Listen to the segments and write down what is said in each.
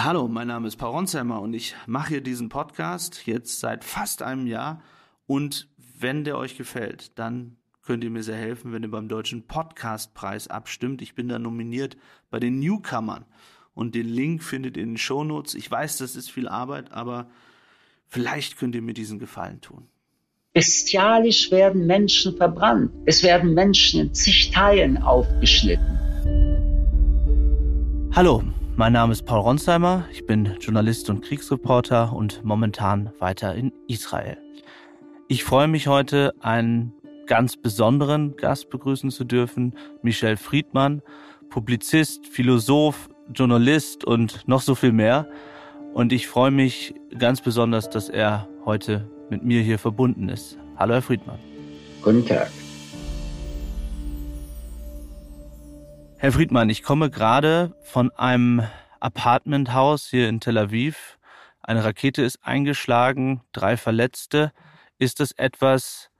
Hallo, mein Name ist Paul Ronsheimer und ich mache hier diesen Podcast jetzt seit fast einem Jahr. Und wenn der euch gefällt, dann könnt ihr mir sehr helfen, wenn ihr beim Deutschen Podcastpreis abstimmt. Ich bin da nominiert bei den Newcomern. Und den Link findet ihr in den Shownotes. Ich weiß, das ist viel Arbeit, aber vielleicht könnt ihr mir diesen Gefallen tun. Bestialisch werden Menschen verbrannt. Es werden Menschen in zig Teilen aufgeschnitten. Hallo, mein Name ist Paul Ronsheimer, ich bin Journalist und Kriegsreporter und momentan weiter in Israel. Ich freue mich heute, einen ganz besonderen Gast begrüßen zu dürfen, Michel Friedmann, Publizist, Philosoph, Journalist und noch so viel mehr. Und ich freue mich ganz besonders, dass er heute mit mir hier verbunden ist. Hallo, Herr Friedmann. Guten Tag. Herr Friedmann, ich komme gerade von einem Apartmenthaus hier in Tel Aviv. Eine Rakete ist eingeschlagen, drei Verletzte. Ist das etwas,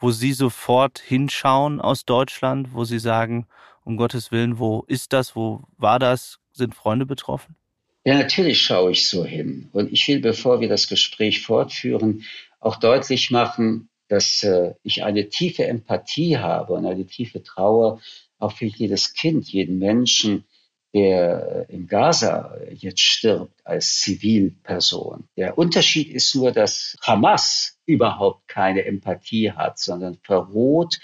wo Sie sofort hinschauen aus Deutschland, wo Sie sagen, um Gottes Willen, wo ist das, wo war das, sind Freunde betroffen? Ja, natürlich schaue ich so hin. Und ich will, bevor wir das Gespräch fortführen, auch deutlich machen, dass äh, ich eine tiefe Empathie habe und eine tiefe Trauer auch für jedes Kind, jeden Menschen, der in Gaza jetzt stirbt als Zivilperson. Der Unterschied ist nur, dass Hamas überhaupt keine Empathie hat, sondern verroht,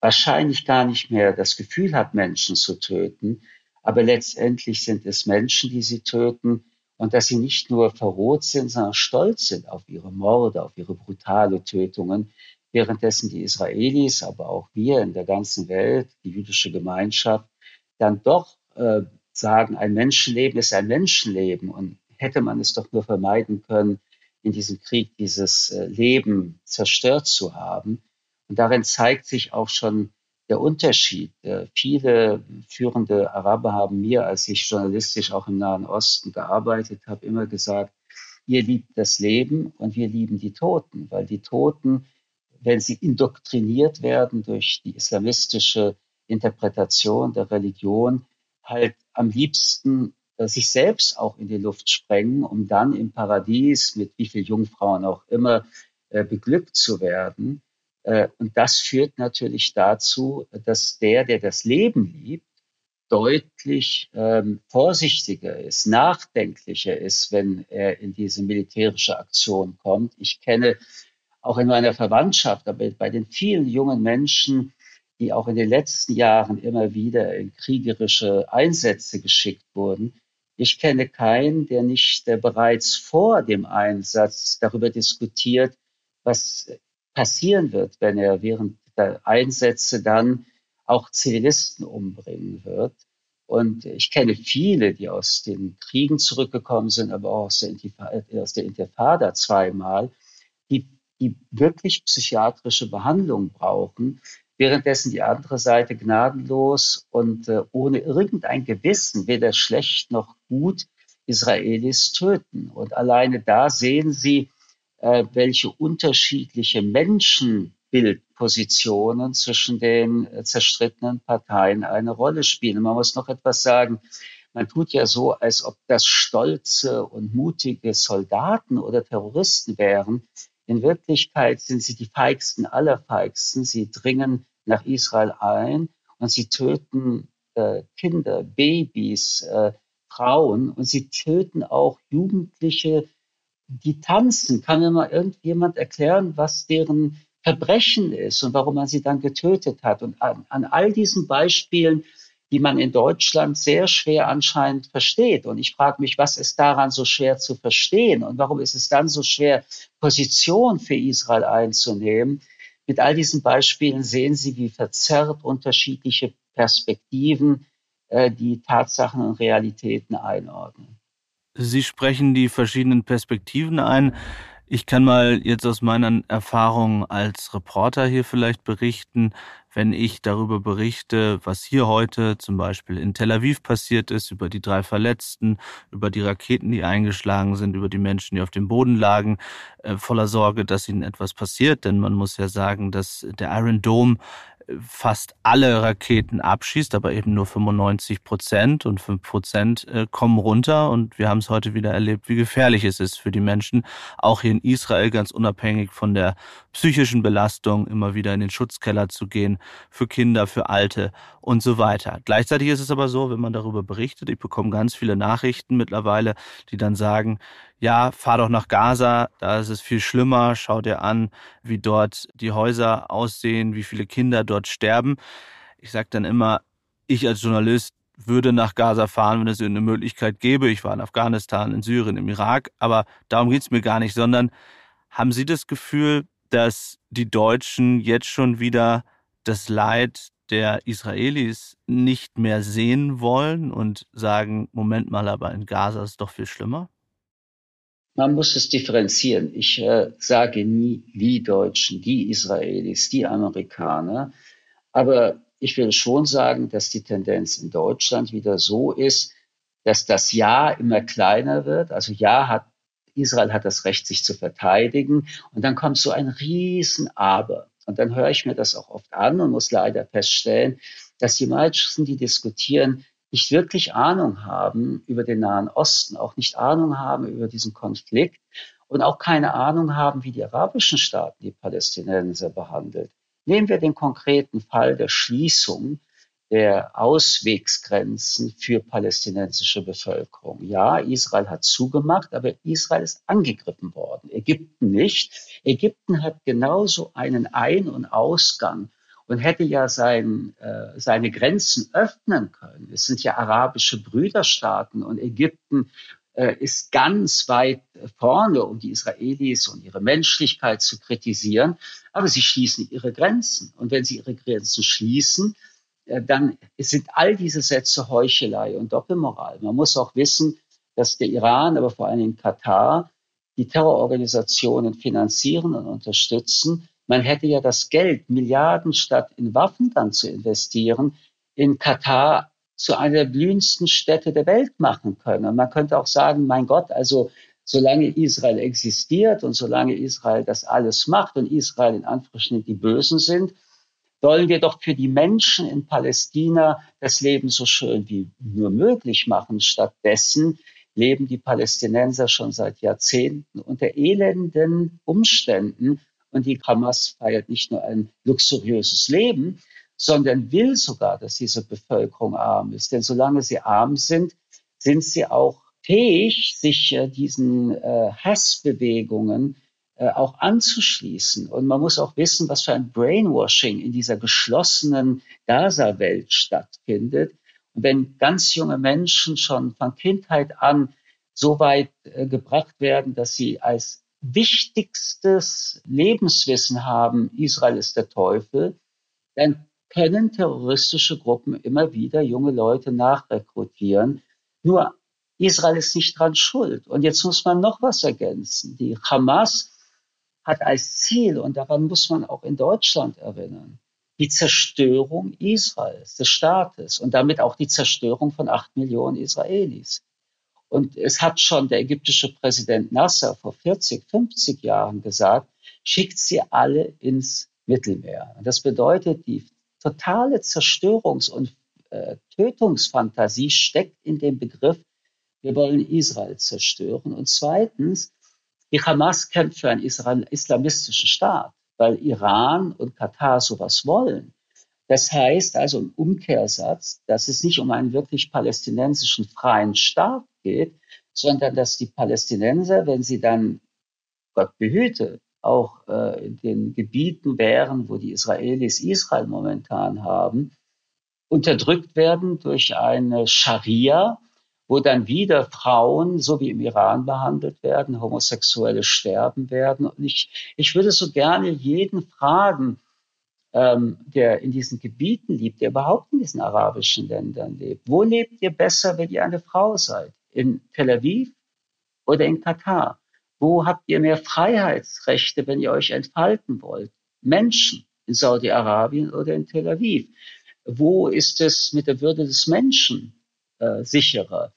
wahrscheinlich gar nicht mehr das Gefühl hat, Menschen zu töten. Aber letztendlich sind es Menschen, die sie töten und dass sie nicht nur verroht sind, sondern stolz sind auf ihre Morde, auf ihre brutale Tötungen, währenddessen die Israelis, aber auch wir in der ganzen Welt, die jüdische Gemeinschaft, dann doch äh, sagen, ein Menschenleben ist ein Menschenleben und hätte man es doch nur vermeiden können, in diesem Krieg dieses äh, Leben zerstört zu haben. Und darin zeigt sich auch schon der Unterschied. Äh, viele führende Araber haben mir, als ich journalistisch auch im Nahen Osten gearbeitet habe, immer gesagt, ihr liebt das Leben und wir lieben die Toten, weil die Toten wenn sie indoktriniert werden durch die islamistische Interpretation der Religion, halt am liebsten äh, sich selbst auch in die Luft sprengen, um dann im Paradies mit wie viel Jungfrauen auch immer äh, beglückt zu werden. Äh, und das führt natürlich dazu, dass der, der das Leben liebt, deutlich ähm, vorsichtiger ist, nachdenklicher ist, wenn er in diese militärische Aktion kommt. Ich kenne auch in meiner Verwandtschaft, aber bei den vielen jungen Menschen, die auch in den letzten Jahren immer wieder in kriegerische Einsätze geschickt wurden. Ich kenne keinen, der nicht bereits vor dem Einsatz darüber diskutiert, was passieren wird, wenn er während der Einsätze dann auch Zivilisten umbringen wird. Und ich kenne viele, die aus den Kriegen zurückgekommen sind, aber auch aus der Intifada, aus der Intifada zweimal, die die wirklich psychiatrische Behandlung brauchen, währenddessen die andere Seite gnadenlos und äh, ohne irgendein Gewissen, weder schlecht noch gut, Israelis töten. Und alleine da sehen Sie, äh, welche unterschiedliche Menschenbildpositionen zwischen den äh, zerstrittenen Parteien eine Rolle spielen. Man muss noch etwas sagen. Man tut ja so, als ob das stolze und mutige Soldaten oder Terroristen wären, in Wirklichkeit sind sie die feigsten aller feigsten. Sie dringen nach Israel ein und sie töten äh, Kinder, Babys, äh, Frauen und sie töten auch Jugendliche, die tanzen. Kann mir mal irgendjemand erklären, was deren Verbrechen ist und warum man sie dann getötet hat? Und an, an all diesen Beispielen die man in Deutschland sehr schwer anscheinend versteht. Und ich frage mich, was ist daran so schwer zu verstehen und warum ist es dann so schwer, Position für Israel einzunehmen? Mit all diesen Beispielen sehen Sie, wie verzerrt unterschiedliche Perspektiven äh, die Tatsachen und Realitäten einordnen. Sie sprechen die verschiedenen Perspektiven ein. Ich kann mal jetzt aus meiner Erfahrung als Reporter hier vielleicht berichten, wenn ich darüber berichte, was hier heute zum Beispiel in Tel Aviv passiert ist, über die drei Verletzten, über die Raketen, die eingeschlagen sind, über die Menschen, die auf dem Boden lagen, äh, voller Sorge, dass ihnen etwas passiert. Denn man muss ja sagen, dass der Iron Dome fast alle Raketen abschießt, aber eben nur 95 Prozent und 5 Prozent äh, kommen runter. Und wir haben es heute wieder erlebt, wie gefährlich es ist für die Menschen, auch hier in Israel ganz unabhängig von der psychischen Belastung, immer wieder in den Schutzkeller zu gehen, für Kinder, für Alte und so weiter. Gleichzeitig ist es aber so, wenn man darüber berichtet, ich bekomme ganz viele Nachrichten mittlerweile, die dann sagen, ja, fahr doch nach Gaza, da ist es viel schlimmer, schau dir an, wie dort die Häuser aussehen, wie viele Kinder dort sterben. Ich sage dann immer, ich als Journalist würde nach Gaza fahren, wenn es eine Möglichkeit gäbe. Ich war in Afghanistan, in Syrien, im Irak, aber darum geht's mir gar nicht, sondern haben Sie das Gefühl, dass die Deutschen jetzt schon wieder das Leid der Israelis nicht mehr sehen wollen und sagen, Moment mal, aber in Gaza ist es doch viel schlimmer? Man muss es differenzieren. Ich äh, sage nie die Deutschen, die Israelis, die Amerikaner. Aber ich will schon sagen, dass die Tendenz in Deutschland wieder so ist, dass das Ja immer kleiner wird. Also Ja hat, Israel hat das Recht, sich zu verteidigen. Und dann kommt so ein riesen Aber. Und dann höre ich mir das auch oft an und muss leider feststellen, dass die meisten, die diskutieren, nicht wirklich Ahnung haben über den Nahen Osten, auch nicht Ahnung haben über diesen Konflikt und auch keine Ahnung haben, wie die arabischen Staaten die Palästinenser behandelt. Nehmen wir den konkreten Fall der Schließung der Auswegsgrenzen für palästinensische Bevölkerung. Ja, Israel hat zugemacht, aber Israel ist angegriffen worden. Ägypten nicht. Ägypten hat genauso einen Ein- und Ausgang und hätte ja sein, äh, seine Grenzen öffnen können. Es sind ja arabische Brüderstaaten und Ägypten äh, ist ganz weit vorne, um die Israelis und ihre Menschlichkeit zu kritisieren. Aber sie schließen ihre Grenzen. Und wenn sie ihre Grenzen schließen, äh, dann sind all diese Sätze Heuchelei und Doppelmoral. Man muss auch wissen, dass der Iran, aber vor allem Katar, die Terrororganisationen finanzieren und unterstützen, man hätte ja das Geld, Milliarden statt in Waffen dann zu investieren, in Katar zu einer der blühendsten Städte der Welt machen können. Und man könnte auch sagen, mein Gott, also solange Israel existiert und solange Israel das alles macht und Israel in Anführungsstrichen die Bösen sind, sollen wir doch für die Menschen in Palästina das Leben so schön wie nur möglich machen. Stattdessen leben die Palästinenser schon seit Jahrzehnten unter elenden Umständen und die Hamas feiert nicht nur ein luxuriöses Leben, sondern will sogar, dass diese Bevölkerung arm ist. Denn solange sie arm sind, sind sie auch fähig, sich äh, diesen äh, Hassbewegungen äh, auch anzuschließen. Und man muss auch wissen, was für ein Brainwashing in dieser geschlossenen Gaza-Welt stattfindet. Und wenn ganz junge Menschen schon von Kindheit an so weit gebracht werden, dass sie als wichtigstes Lebenswissen haben, Israel ist der Teufel, dann können terroristische Gruppen immer wieder junge Leute nachrekrutieren. Nur Israel ist nicht dran schuld. Und jetzt muss man noch was ergänzen. Die Hamas hat als Ziel, und daran muss man auch in Deutschland erinnern, die Zerstörung Israels, des Staates und damit auch die Zerstörung von acht Millionen Israelis. Und es hat schon der ägyptische Präsident Nasser vor 40, 50 Jahren gesagt, schickt sie alle ins Mittelmeer. Und das bedeutet, die totale Zerstörungs- und äh, Tötungsfantasie steckt in dem Begriff, wir wollen Israel zerstören. Und zweitens, die Hamas kämpft für einen islamistischen Staat, weil Iran und Katar sowas wollen. Das heißt also im Umkehrsatz, dass es nicht um einen wirklich palästinensischen freien Staat geht, sondern dass die Palästinenser, wenn sie dann, Gott behüte, auch äh, in den Gebieten wären, wo die Israelis Israel momentan haben, unterdrückt werden durch eine Scharia, wo dann wieder Frauen, so wie im Iran, behandelt werden, Homosexuelle sterben werden. Und ich, ich würde so gerne jeden fragen, ähm, der in diesen Gebieten lebt, der überhaupt in diesen arabischen Ländern lebt. Wo lebt ihr besser, wenn ihr eine Frau seid? In Tel Aviv oder in Katar? Wo habt ihr mehr Freiheitsrechte, wenn ihr euch entfalten wollt? Menschen in Saudi-Arabien oder in Tel Aviv? Wo ist es mit der Würde des Menschen äh, sicherer?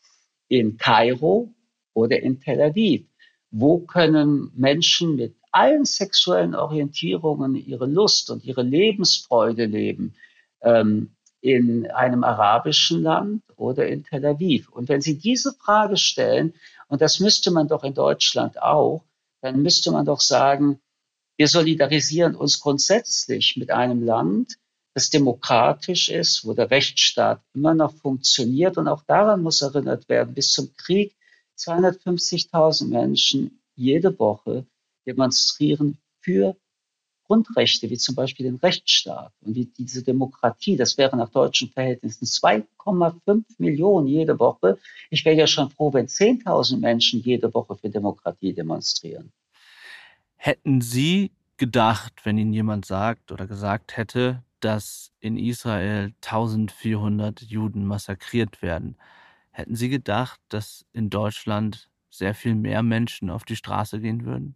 In Kairo oder in Tel Aviv? Wo können Menschen mit allen sexuellen Orientierungen ihre Lust und ihre Lebensfreude leben, ähm, in einem arabischen Land oder in Tel Aviv. Und wenn Sie diese Frage stellen, und das müsste man doch in Deutschland auch, dann müsste man doch sagen, wir solidarisieren uns grundsätzlich mit einem Land, das demokratisch ist, wo der Rechtsstaat immer noch funktioniert. Und auch daran muss erinnert werden, bis zum Krieg 250.000 Menschen jede Woche demonstrieren für Grundrechte, wie zum Beispiel den Rechtsstaat und wie diese Demokratie. Das wäre nach deutschen Verhältnissen 2,5 Millionen jede Woche. Ich wäre ja schon froh, wenn 10.000 Menschen jede Woche für Demokratie demonstrieren. Hätten Sie gedacht, wenn Ihnen jemand sagt oder gesagt hätte, dass in Israel 1400 Juden massakriert werden, hätten Sie gedacht, dass in Deutschland sehr viel mehr Menschen auf die Straße gehen würden?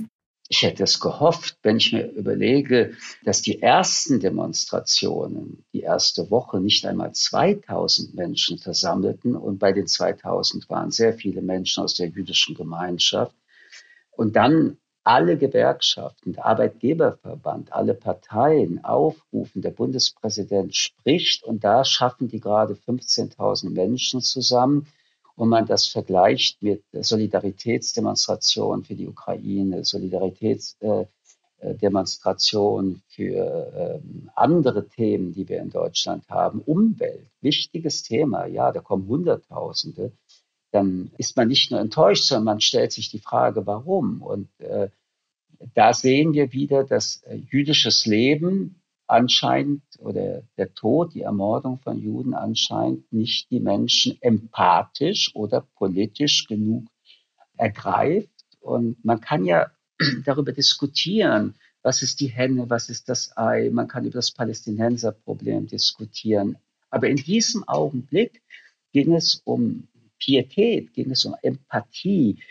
Ich hätte es gehofft, wenn ich mir überlege, dass die ersten Demonstrationen, die erste Woche nicht einmal 2000 Menschen versammelten. Und bei den 2000 waren sehr viele Menschen aus der jüdischen Gemeinschaft. Und dann alle Gewerkschaften, der Arbeitgeberverband, alle Parteien aufrufen, der Bundespräsident spricht. Und da schaffen die gerade 15.000 Menschen zusammen und man das vergleicht mit Solidaritätsdemonstrationen für die Ukraine, Solidaritätsdemonstrationen äh, für ähm, andere Themen, die wir in Deutschland haben, Umwelt, wichtiges Thema, ja, da kommen Hunderttausende, dann ist man nicht nur enttäuscht, sondern man stellt sich die Frage, warum. Und äh, da sehen wir wieder, dass äh, jüdisches Leben anscheinend oder der Tod, die Ermordung von Juden anscheinend nicht die Menschen empathisch oder politisch genug ergreift. Und man kann ja darüber diskutieren, was ist die Henne, was ist das Ei. Man kann über das Palästinenserproblem diskutieren. Aber in diesem Augenblick ging es um Pietät, ging es um Empathie.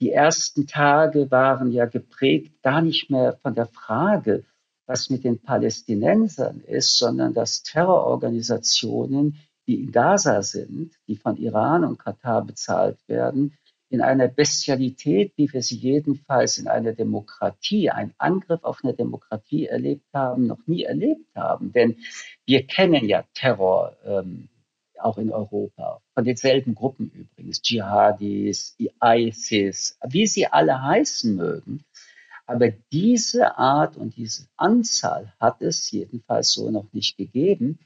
Die ersten Tage waren ja geprägt gar nicht mehr von der Frage, was mit den Palästinensern ist, sondern dass Terrororganisationen, die in Gaza sind, die von Iran und Katar bezahlt werden, in einer Bestialität, wie wir sie jedenfalls in einer Demokratie, ein Angriff auf eine Demokratie erlebt haben, noch nie erlebt haben. Denn wir kennen ja Terror ähm, auch in Europa, von denselben Gruppen übrigens, Dschihadis, ISIS, wie sie alle heißen mögen. Aber diese Art und diese Anzahl hat es jedenfalls so noch nicht gegeben.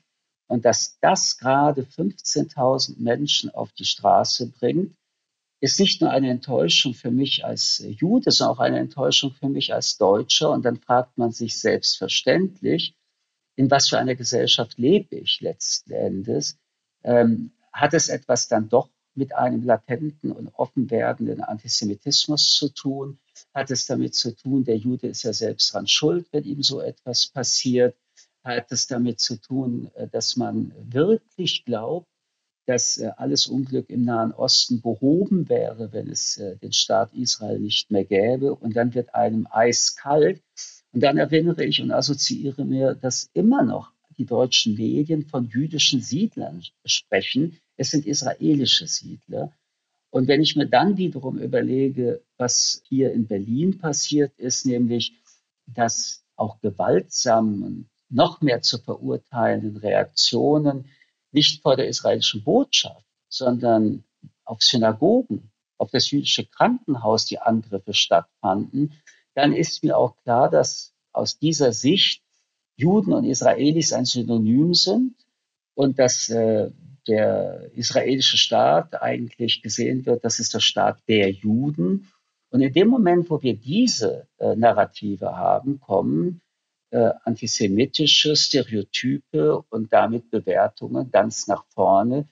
Und dass das gerade 15.000 Menschen auf die Straße bringt, ist nicht nur eine Enttäuschung für mich als Jude, sondern auch eine Enttäuschung für mich als Deutscher. Und dann fragt man sich selbstverständlich, in was für einer Gesellschaft lebe ich letzten Endes? Ähm, hat es etwas dann doch mit einem latenten und offen werdenden Antisemitismus zu tun? Hat es damit zu tun, der Jude ist ja selbst dran schuld, wenn ihm so etwas passiert? Hat es damit zu tun, äh, dass man wirklich glaubt, dass äh, alles Unglück im Nahen Osten behoben wäre, wenn es äh, den Staat Israel nicht mehr gäbe? Und dann wird einem eiskalt. Und dann erinnere ich und assoziiere mir, dass immer noch die deutschen Medien von jüdischen Siedlern sprechen. Es sind israelische Siedler. Und wenn ich mir dann wiederum überlege, was hier in Berlin passiert ist, nämlich, dass auch gewaltsam und noch mehr zu verurteilenden Reaktionen nicht vor der israelischen Botschaft, sondern auf Synagogen, auf das jüdische Krankenhaus die Angriffe stattfanden, dann ist mir auch klar, dass aus dieser Sicht Juden und Israelis ein Synonym sind und dass äh, der israelische Staat eigentlich gesehen wird, das ist der Staat der Juden. Und in dem Moment, wo wir diese äh, Narrative haben, kommen äh, antisemitische Stereotype und damit Bewertungen ganz nach vorne.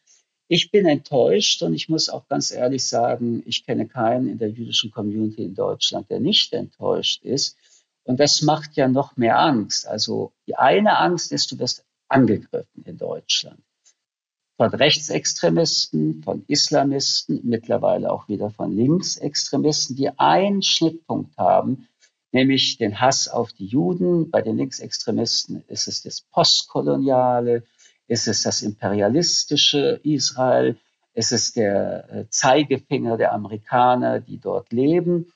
Ich bin enttäuscht und ich muss auch ganz ehrlich sagen, ich kenne keinen in der jüdischen Community in Deutschland, der nicht enttäuscht ist. Und das macht ja noch mehr Angst. Also die eine Angst ist, du wirst angegriffen in Deutschland. Von Rechtsextremisten, von Islamisten, mittlerweile auch wieder von Linksextremisten, die einen Schnittpunkt haben, nämlich den Hass auf die Juden. Bei den Linksextremisten ist es das postkoloniale, ist es das imperialistische Israel, ist es der äh, Zeigefinger der Amerikaner, die dort leben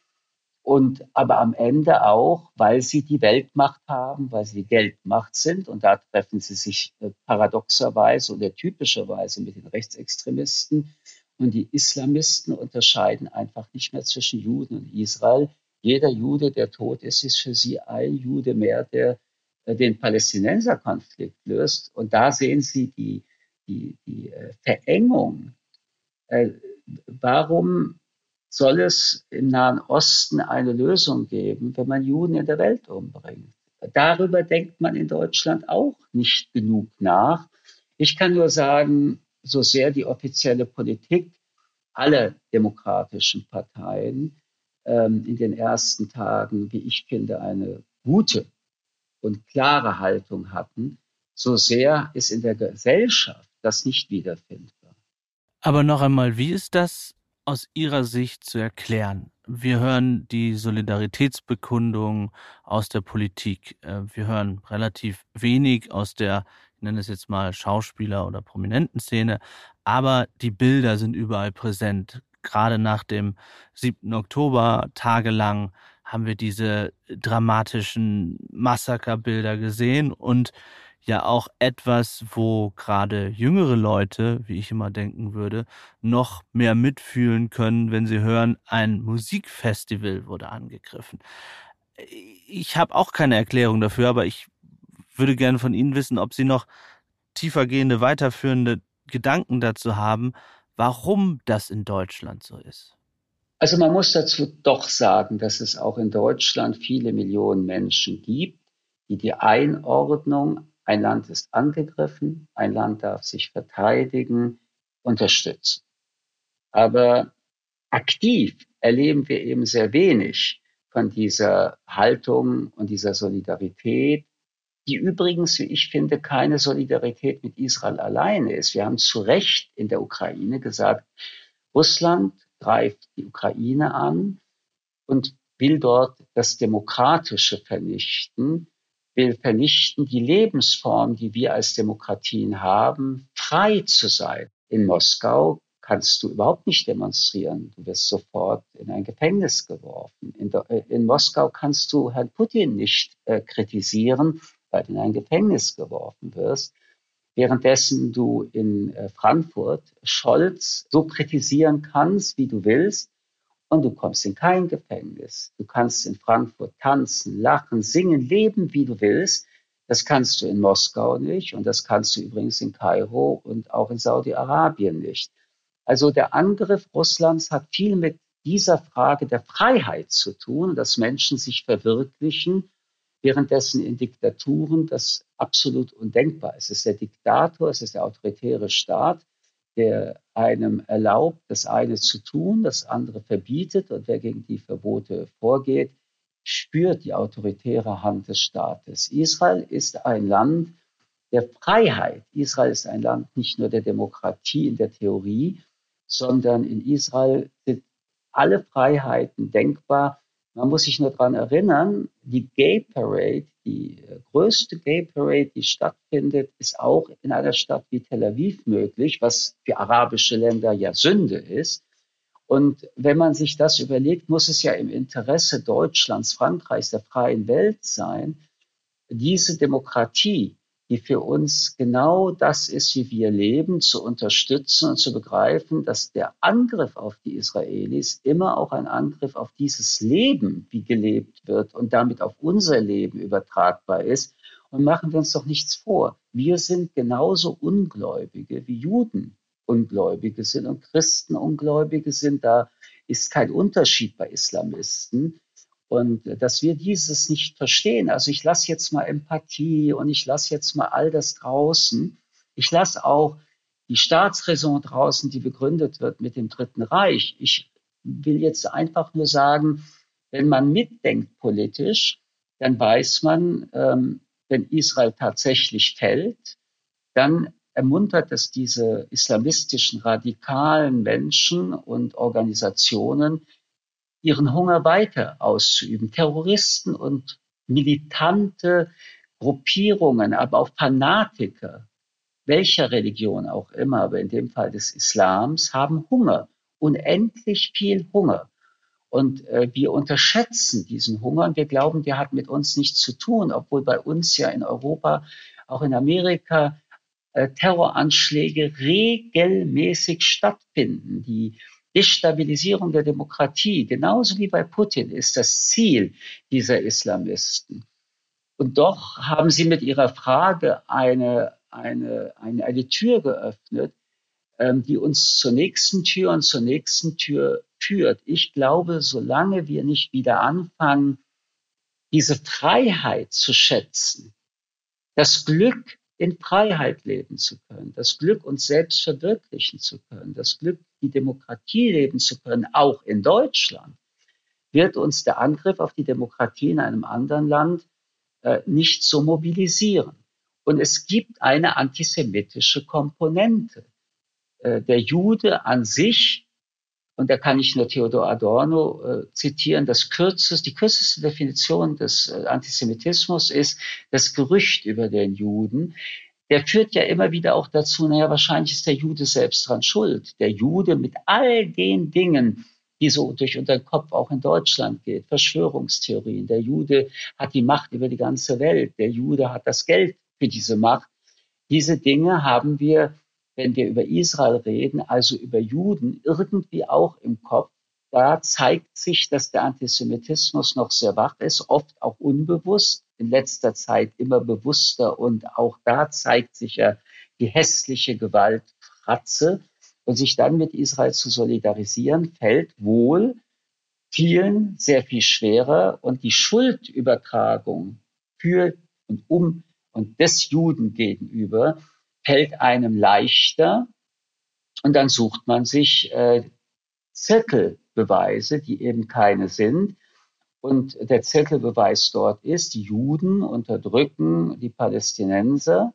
und aber am Ende auch, weil sie die Weltmacht haben, weil sie die Geldmacht sind und da treffen sie sich äh, paradoxerweise oder typischerweise mit den Rechtsextremisten und die Islamisten unterscheiden einfach nicht mehr zwischen Juden und Israel. Jeder Jude, der tot ist, ist für sie ein Jude mehr, der äh, den Palästinenserkonflikt löst. Und da sehen Sie die, die, die äh, Verengung. Warum soll es im Nahen Osten eine Lösung geben, wenn man Juden in der Welt umbringt. Darüber denkt man in Deutschland auch nicht genug nach. Ich kann nur sagen, so sehr die offizielle Politik aller demokratischen Parteien ähm, in den ersten Tagen, wie ich finde, eine gute und klare Haltung hatten, so sehr ist in der Gesellschaft das nicht wiederfindbar. Aber noch einmal, wie ist das aus Ihrer Sicht zu erklären? Wir hören die Solidaritätsbekundung aus der Politik. Äh, wir hören relativ wenig aus der, ich nenne es jetzt mal Schauspieler- oder Prominentenszene, aber die Bilder sind überall präsent. Gerade nach dem 7. Oktober tagelang haben wir diese dramatischen Massakerbilder gesehen und ja auch etwas, wo gerade jüngere Leute, wie ich immer denken würde, noch mehr mitfühlen können, wenn sie hören, ein Musikfestival wurde angegriffen. Ich habe auch keine Erklärung dafür, aber ich würde gerne von Ihnen wissen, ob Sie noch tiefergehende, weiterführende Gedanken dazu haben, warum das in Deutschland so ist. Also man muss dazu doch sagen, dass es auch in Deutschland viele Millionen Menschen gibt, die die Einordnung ein Land ist angegriffen, ein Land darf sich verteidigen, unterstützen. Aber aktiv erleben wir eben sehr wenig von dieser Haltung und dieser Solidarität, die übrigens, wie ich finde, keine Solidarität mit Israel alleine ist. Wir haben zu Recht in der Ukraine gesagt, Russland greift die Ukraine an und will dort das Demokratische vernichten will vernichten die Lebensform, die wir als Demokratien haben, frei zu sein. In Moskau kannst du überhaupt nicht demonstrieren. Du wirst sofort in ein Gefängnis geworfen. In, äh, in Moskau kannst du Herrn Putin nicht äh, kritisieren, weil du in ein Gefängnis geworfen wirst. Währenddessen du in äh, Frankfurt Scholz so kritisieren kannst, wie du willst, und du kommst in kein Gefängnis. Du kannst in Frankfurt tanzen, lachen, singen, leben, wie du willst. Das kannst du in Moskau nicht und das kannst du übrigens in Kairo und auch in Saudi-Arabien nicht. Also der Angriff Russlands hat viel mit dieser Frage der Freiheit zu tun, dass Menschen sich verwirklichen, währenddessen in Diktaturen das absolut undenkbar ist. Es ist der Diktator, es ist der autoritäre Staat, der einem erlaubt, das eine zu tun, das andere verbietet und wer gegen die Verbote vorgeht, spürt die autoritäre Hand des Staates. Israel ist ein Land der Freiheit. Israel ist ein Land nicht nur der Demokratie in der Theorie, sondern in Israel sind alle Freiheiten denkbar, man muss sich nur daran erinnern, die Gay Parade, die äh, größte Gay Parade, die stattfindet, ist auch in einer Stadt wie Tel Aviv möglich, was für arabische Länder ja Sünde ist. Und wenn man sich das überlegt, muss es ja im Interesse Deutschlands, Frankreichs, der freien Welt sein, diese Demokratie die für uns genau das ist, wie wir leben, zu unterstützen und zu begreifen, dass der Angriff auf die Israelis immer auch ein Angriff auf dieses Leben, wie gelebt wird und damit auf unser Leben übertragbar ist. Und machen wir uns doch nichts vor. Wir sind genauso Ungläubige wie Juden Ungläubige sind und Christen Ungläubige sind. Da ist kein Unterschied bei Islamisten. Und dass wir dieses nicht verstehen, also ich lasse jetzt mal Empathie und ich lasse jetzt mal all das draußen. Ich lasse auch die Staatsräson draußen, die begründet wird mit dem Dritten Reich. Ich will jetzt einfach nur sagen, wenn man mitdenkt politisch, dann weiß man, ähm, wenn Israel tatsächlich fällt, dann ermuntert es diese islamistischen radikalen Menschen und Organisationen, ihren Hunger weiter auszuüben. Terroristen und militante Gruppierungen, aber auch Fanatiker, welcher Religion auch immer, aber in dem Fall des Islams, haben Hunger, unendlich viel Hunger. Und äh, wir unterschätzen diesen Hunger und wir glauben, der hat mit uns nichts zu tun, obwohl bei uns ja in Europa, auch in Amerika, äh, Terroranschläge regelmäßig stattfinden. Die Destabilisierung der Demokratie, genauso wie bei Putin, ist das Ziel dieser Islamisten. Und doch haben sie mit ihrer Frage eine, eine, eine, eine Tür geöffnet, ähm, die uns zur nächsten Tür und zur nächsten Tür führt. Ich glaube, solange wir nicht wieder anfangen, diese Freiheit zu schätzen, das Glück in Freiheit leben zu können, das Glück uns selbst verwirklichen zu können, das Glück, die Demokratie leben zu können, auch in Deutschland, wird uns der Angriff auf die Demokratie in einem anderen Land äh, nicht so mobilisieren. Und es gibt eine antisemitische Komponente. Äh, der Jude an sich, und da kann ich nur Theodor Adorno äh, zitieren, das kürzeste, die kürzeste Definition des äh, Antisemitismus ist das Gerücht über den Juden. Der führt ja immer wieder auch dazu, naja, wahrscheinlich ist der Jude selbst dran schuld. Der Jude mit all den Dingen, die so durch unseren Kopf auch in Deutschland geht. Verschwörungstheorien. Der Jude hat die Macht über die ganze Welt. Der Jude hat das Geld für diese Macht. Diese Dinge haben wir wenn wir über Israel reden, also über Juden, irgendwie auch im Kopf. Da zeigt sich, dass der Antisemitismus noch sehr wach ist, oft auch unbewusst, in letzter Zeit immer bewusster. Und auch da zeigt sich ja die hässliche Gewaltfratze. Und sich dann mit Israel zu solidarisieren, fällt wohl vielen sehr viel schwerer. Und die Schuldübertragung für und um und des Juden gegenüber fällt einem leichter und dann sucht man sich äh, Zirkelbeweise, die eben keine sind. Und der Zirkelbeweis dort ist, die Juden unterdrücken die Palästinenser.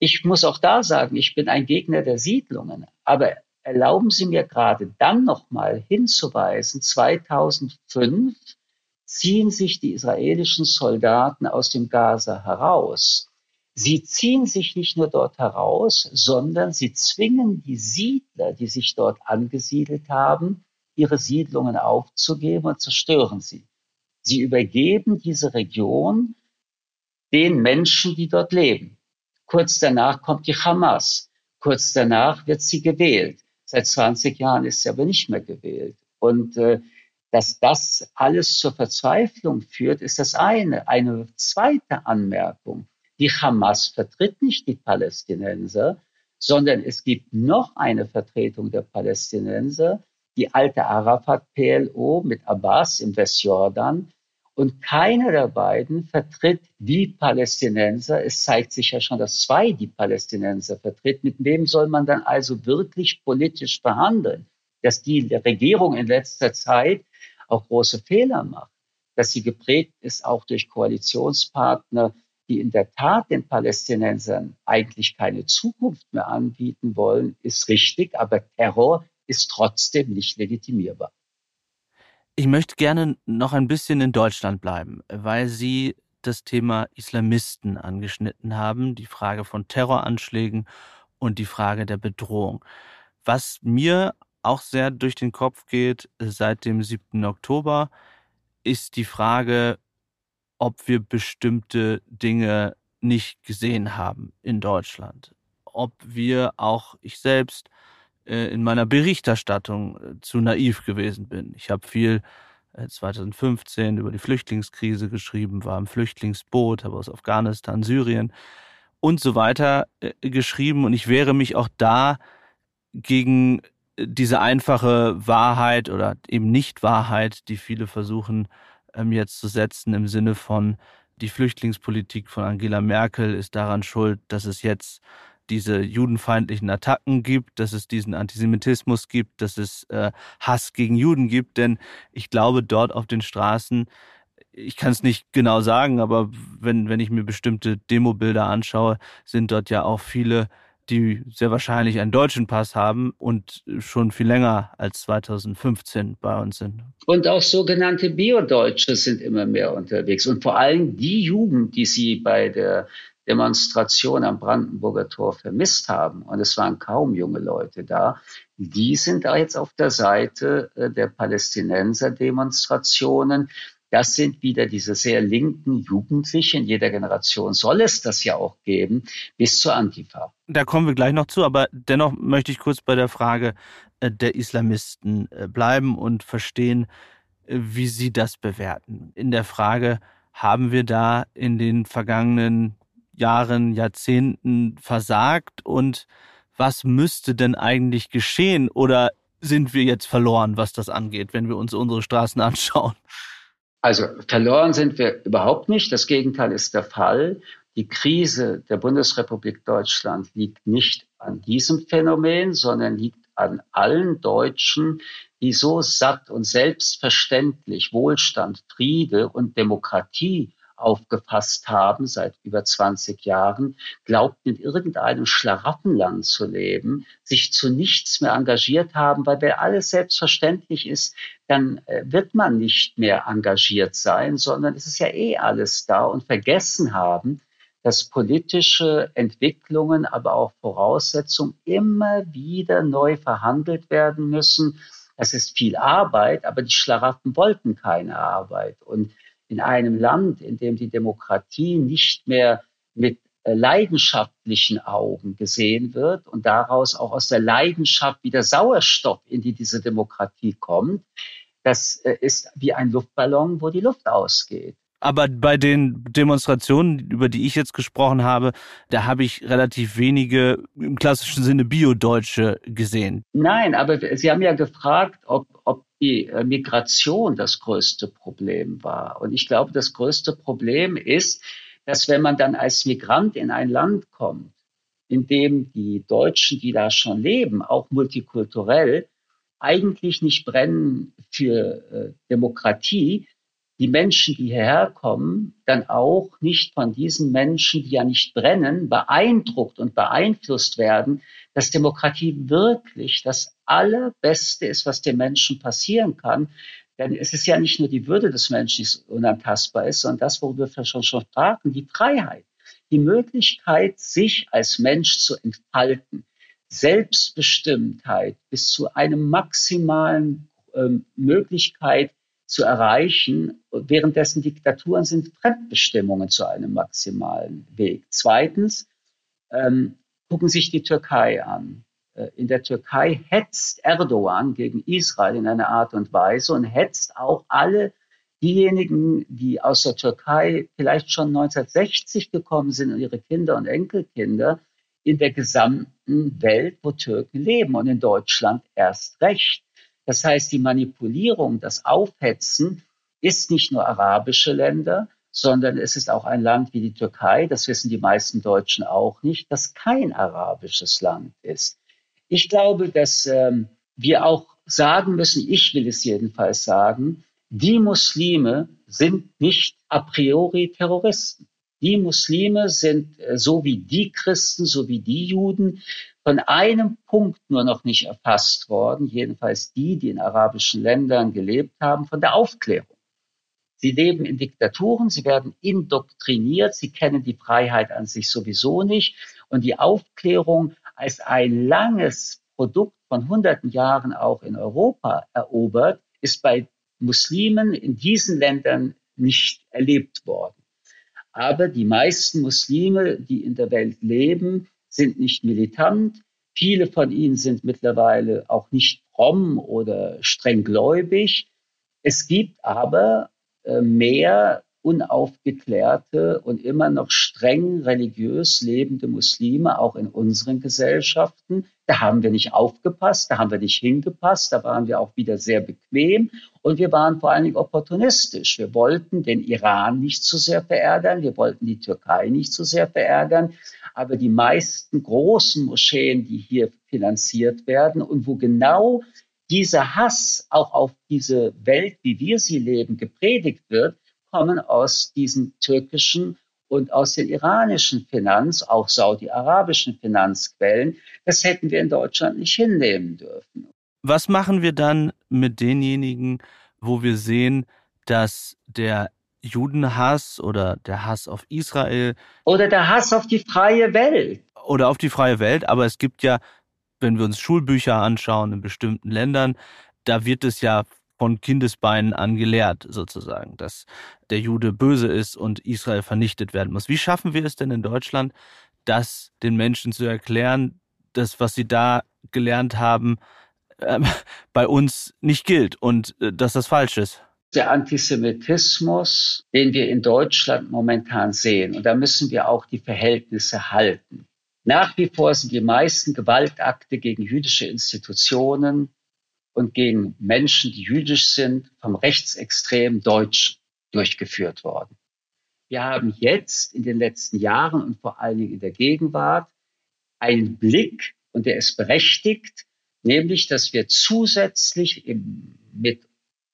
Ich muss auch da sagen, ich bin ein Gegner der Siedlungen, aber erlauben Sie mir gerade dann nochmal hinzuweisen, 2005 ziehen sich die israelischen Soldaten aus dem Gaza heraus. Sie ziehen sich nicht nur dort heraus, sondern sie zwingen die Siedler, die sich dort angesiedelt haben, ihre Siedlungen aufzugeben und zerstören sie. Sie übergeben diese Region den Menschen, die dort leben. Kurz danach kommt die Hamas. Kurz danach wird sie gewählt. Seit 20 Jahren ist sie aber nicht mehr gewählt. Und äh, dass das alles zur Verzweiflung führt, ist das eine. Eine zweite Anmerkung. Die Hamas vertritt nicht die Palästinenser, sondern es gibt noch eine Vertretung der Palästinenser, die alte Arafat-PLO mit Abbas im Westjordan. Und keiner der beiden vertritt die Palästinenser. Es zeigt sich ja schon, dass zwei die Palästinenser vertritt. Mit wem soll man dann also wirklich politisch verhandeln? Dass die Regierung in letzter Zeit auch große Fehler macht, dass sie geprägt ist auch durch Koalitionspartner, die in der Tat den Palästinensern eigentlich keine Zukunft mehr anbieten wollen, ist richtig, aber Terror ist trotzdem nicht legitimierbar. Ich möchte gerne noch ein bisschen in Deutschland bleiben, weil Sie das Thema Islamisten angeschnitten haben, die Frage von Terroranschlägen und die Frage der Bedrohung. Was mir auch sehr durch den Kopf geht seit dem 7. Oktober, ist die Frage, ob wir bestimmte Dinge nicht gesehen haben in Deutschland. Ob wir auch, ich selbst, in meiner Berichterstattung äh, zu naiv gewesen bin. Ich habe viel 2015 äh, über die Flüchtlingskrise geschrieben, war im Flüchtlingsboot, habe aus Afghanistan, Syrien und so weiter geschrieben und ich wehre mich auch da gegen diese einfache Wahrheit oder eben Nicht-Wahrheit, die viele versuchen ähm, jetzt zu setzen im Sinne von, die Flüchtlingspolitik von Angela Merkel ist daran schuld, dass es jetzt diese judenfeindlichen Attacken gibt, dass es diesen Antisemitismus gibt, dass es äh, Hass gegen Juden gibt. Denn ich glaube, dort auf den Straßen ich kann es nicht genau sagen, aber wenn, wenn ich mir bestimmte Demobilder anschaue, sind dort ja auch viele, die sehr wahrscheinlich einen deutschen Pass haben und schon viel länger als 2015 bei uns sind. Und auch sogenannte Biodeutsche sind immer mehr unterwegs. Und vor allem die Jugend, die Sie bei der Demonstration am Brandenburger Tor vermisst haben, und es waren kaum junge Leute da, die sind da jetzt auf der Seite äh, der Palästinenser-Demonstrationen. Das sind wieder diese sehr linken Jugendlichen. In jeder Generation soll es das ja auch geben, bis zur Antifa. Da kommen wir gleich noch zu, aber dennoch möchte ich kurz bei der Frage äh, der Islamisten äh, bleiben und verstehen, wie Sie das bewerten. In der Frage, haben wir da in den vergangenen Jahren, Jahrzehnten versagt und was müsste denn eigentlich geschehen oder sind wir jetzt verloren, was das angeht, wenn wir uns unsere Straßen anschauen? Also verloren sind wir überhaupt nicht. Das Gegenteil ist der Fall. Die Krise der Bundesrepublik Deutschland liegt nicht an diesem Phänomen, sondern liegt an allen Deutschen, die so satt und selbstverständlich Wohlstand, Friede und Demokratie aufgefasst haben seit über 20 Jahren, glaubten in irgendeinem Schlaraffenland zu leben, sich zu nichts mehr engagiert haben, weil wenn alles selbstverständlich ist, dann äh, wird man nicht mehr engagiert sein, sondern es ist ja eh alles da und vergessen haben, dass politische Entwicklungen, aber auch Voraussetzungen immer wieder neu verhandelt werden müssen. Das ist viel Arbeit, aber die Schlaraffen wollten keine Arbeit. Und in einem Land, in dem die Demokratie nicht mehr mit äh, leidenschaftlichen Augen gesehen wird und daraus auch aus der Leidenschaft wieder Sauerstoff in die diese Demokratie kommt, das äh, ist wie ein Luftballon, wo die Luft ausgeht. Aber bei den Demonstrationen, über die ich jetzt gesprochen habe, da habe ich relativ wenige im klassischen Sinne Bio-Deutsche gesehen. Nein, aber Sie haben ja gefragt, ob, ob die äh, Migration das größte Problem war. Und ich glaube, das größte Problem ist, dass wenn man dann als Migrant in ein Land kommt, in dem die Deutschen, die da schon leben, auch multikulturell, eigentlich nicht brennen für äh, Demokratie, die Menschen, die hierher kommen, dann auch nicht von diesen Menschen, die ja nicht brennen, beeindruckt und beeinflusst werden, dass Demokratie wirklich das Allerbeste ist, was dem Menschen passieren kann. Denn es ist ja nicht nur die Würde des Menschen, die unantastbar ist, sondern das, worüber wir schon schon sprachen, die Freiheit, die Möglichkeit, sich als Mensch zu entfalten, Selbstbestimmtheit bis zu einem maximalen ähm, Möglichkeit, zu erreichen. Währenddessen Diktaturen sind Fremdbestimmungen zu einem maximalen Weg. Zweitens, ähm, gucken sich die Türkei an. Äh, in der Türkei hetzt Erdogan gegen Israel in einer Art und Weise und hetzt auch alle diejenigen, die aus der Türkei vielleicht schon 1960 gekommen sind und ihre Kinder und Enkelkinder in der gesamten Welt, wo Türken leben und in Deutschland erst recht. Das heißt, die Manipulierung, das Aufhetzen ist nicht nur arabische Länder, sondern es ist auch ein Land wie die Türkei, das wissen die meisten Deutschen auch nicht, das kein arabisches Land ist. Ich glaube, dass ähm, wir auch sagen müssen, ich will es jedenfalls sagen, die Muslime sind nicht a priori Terroristen. Die Muslime sind äh, so wie die Christen, so wie die Juden von einem Punkt nur noch nicht erfasst worden, jedenfalls die, die in arabischen Ländern gelebt haben, von der Aufklärung. Sie leben in Diktaturen, sie werden indoktriniert, sie kennen die Freiheit an sich sowieso nicht. Und die Aufklärung als ein langes Produkt von hunderten Jahren auch in Europa erobert, ist bei Muslimen in diesen Ländern nicht erlebt worden. Aber die meisten Muslime, die in der Welt leben, sind nicht militant. Viele von ihnen sind mittlerweile auch nicht fromm oder streng gläubig. Es gibt aber äh, mehr unaufgeklärte und immer noch streng religiös lebende Muslime, auch in unseren Gesellschaften. Da haben wir nicht aufgepasst, da haben wir nicht hingepasst, da waren wir auch wieder sehr bequem und wir waren vor allen Dingen opportunistisch. Wir wollten den Iran nicht zu sehr verärgern, wir wollten die Türkei nicht zu sehr verärgern, aber die meisten großen Moscheen, die hier finanziert werden und wo genau dieser Hass auch auf diese Welt, wie wir sie leben, gepredigt wird, kommen aus diesen türkischen und aus den iranischen Finanz-, auch saudi-arabischen Finanzquellen. Das hätten wir in Deutschland nicht hinnehmen dürfen. Was machen wir dann mit denjenigen, wo wir sehen, dass der Judenhass oder der Hass auf Israel oder der Hass auf die freie Welt oder auf die freie Welt, aber es gibt ja, wenn wir uns Schulbücher anschauen in bestimmten Ländern, da wird es ja von Kindesbeinen an gelehrt, sozusagen, dass der Jude böse ist und Israel vernichtet werden muss. Wie schaffen wir es denn in Deutschland, das den Menschen zu erklären, dass was sie da gelernt haben, äh, bei uns nicht gilt und äh, dass das falsch ist? Der Antisemitismus, den wir in Deutschland momentan sehen, und da müssen wir auch die Verhältnisse halten. Nach wie vor sind die meisten Gewaltakte gegen jüdische Institutionen und gegen Menschen, die jüdisch sind, vom rechtsextremen Deutschen durchgeführt worden. Wir haben jetzt in den letzten Jahren und vor allen Dingen in der Gegenwart einen Blick, und der ist berechtigt, nämlich, dass wir zusätzlich im, mit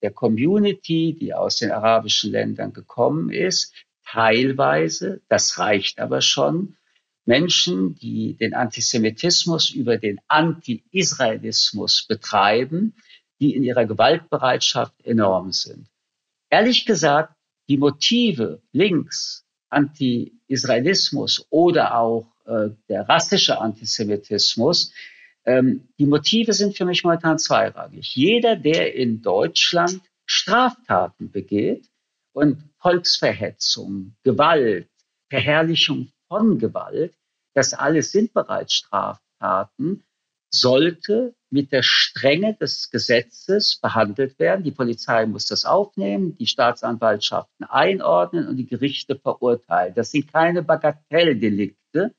der Community, die aus den arabischen Ländern gekommen ist, teilweise, das reicht aber schon, Menschen, die den Antisemitismus über den Anti-Israelismus betreiben, die in ihrer Gewaltbereitschaft enorm sind. Ehrlich gesagt, die Motive links, Anti-Israelismus oder auch äh, der rassische Antisemitismus, ähm, die Motive sind für mich momentan zweirangig. Jeder, der in Deutschland Straftaten begeht und Volksverhetzung, Gewalt, Verherrlichung von Gewalt, das alles sind bereits Straftaten, sollte mit der Strenge des Gesetzes behandelt werden. Die Polizei muss das aufnehmen, die Staatsanwaltschaften einordnen und die Gerichte verurteilen. Das sind keine Bagatelldelikte.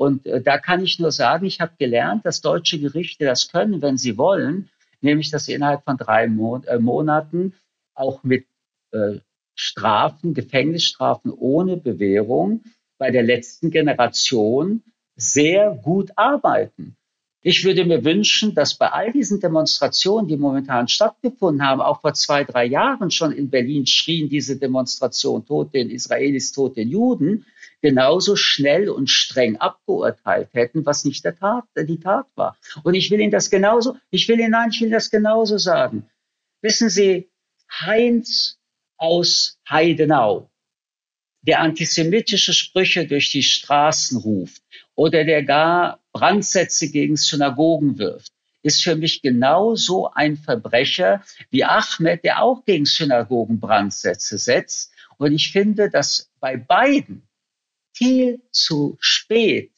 Und äh, da kann ich nur sagen, ich habe gelernt, dass deutsche Gerichte das können, wenn sie wollen, nämlich dass sie innerhalb von drei Mon äh, Monaten auch mit äh, Strafen, Gefängnisstrafen ohne Bewährung bei der letzten Generation sehr gut arbeiten. Ich würde mir wünschen, dass bei all diesen Demonstrationen, die momentan stattgefunden haben, auch vor zwei, drei Jahren schon in Berlin schrien diese Demonstration Tod den Israelis, Tod den Juden, genauso schnell und streng abgeurteilt hätten, was nicht der Tat, die Tat war. Und ich will Ihnen das genauso, ich will Ihnen, nein, ich will das genauso sagen. Wissen Sie, Heinz aus Heidenau, der antisemitische Sprüche durch die Straßen ruft oder der gar Brandsätze gegen Synagogen wirft, ist für mich genauso ein Verbrecher wie Ahmed, der auch gegen Synagogen Brandsätze setzt. Und ich finde, dass bei beiden viel zu spät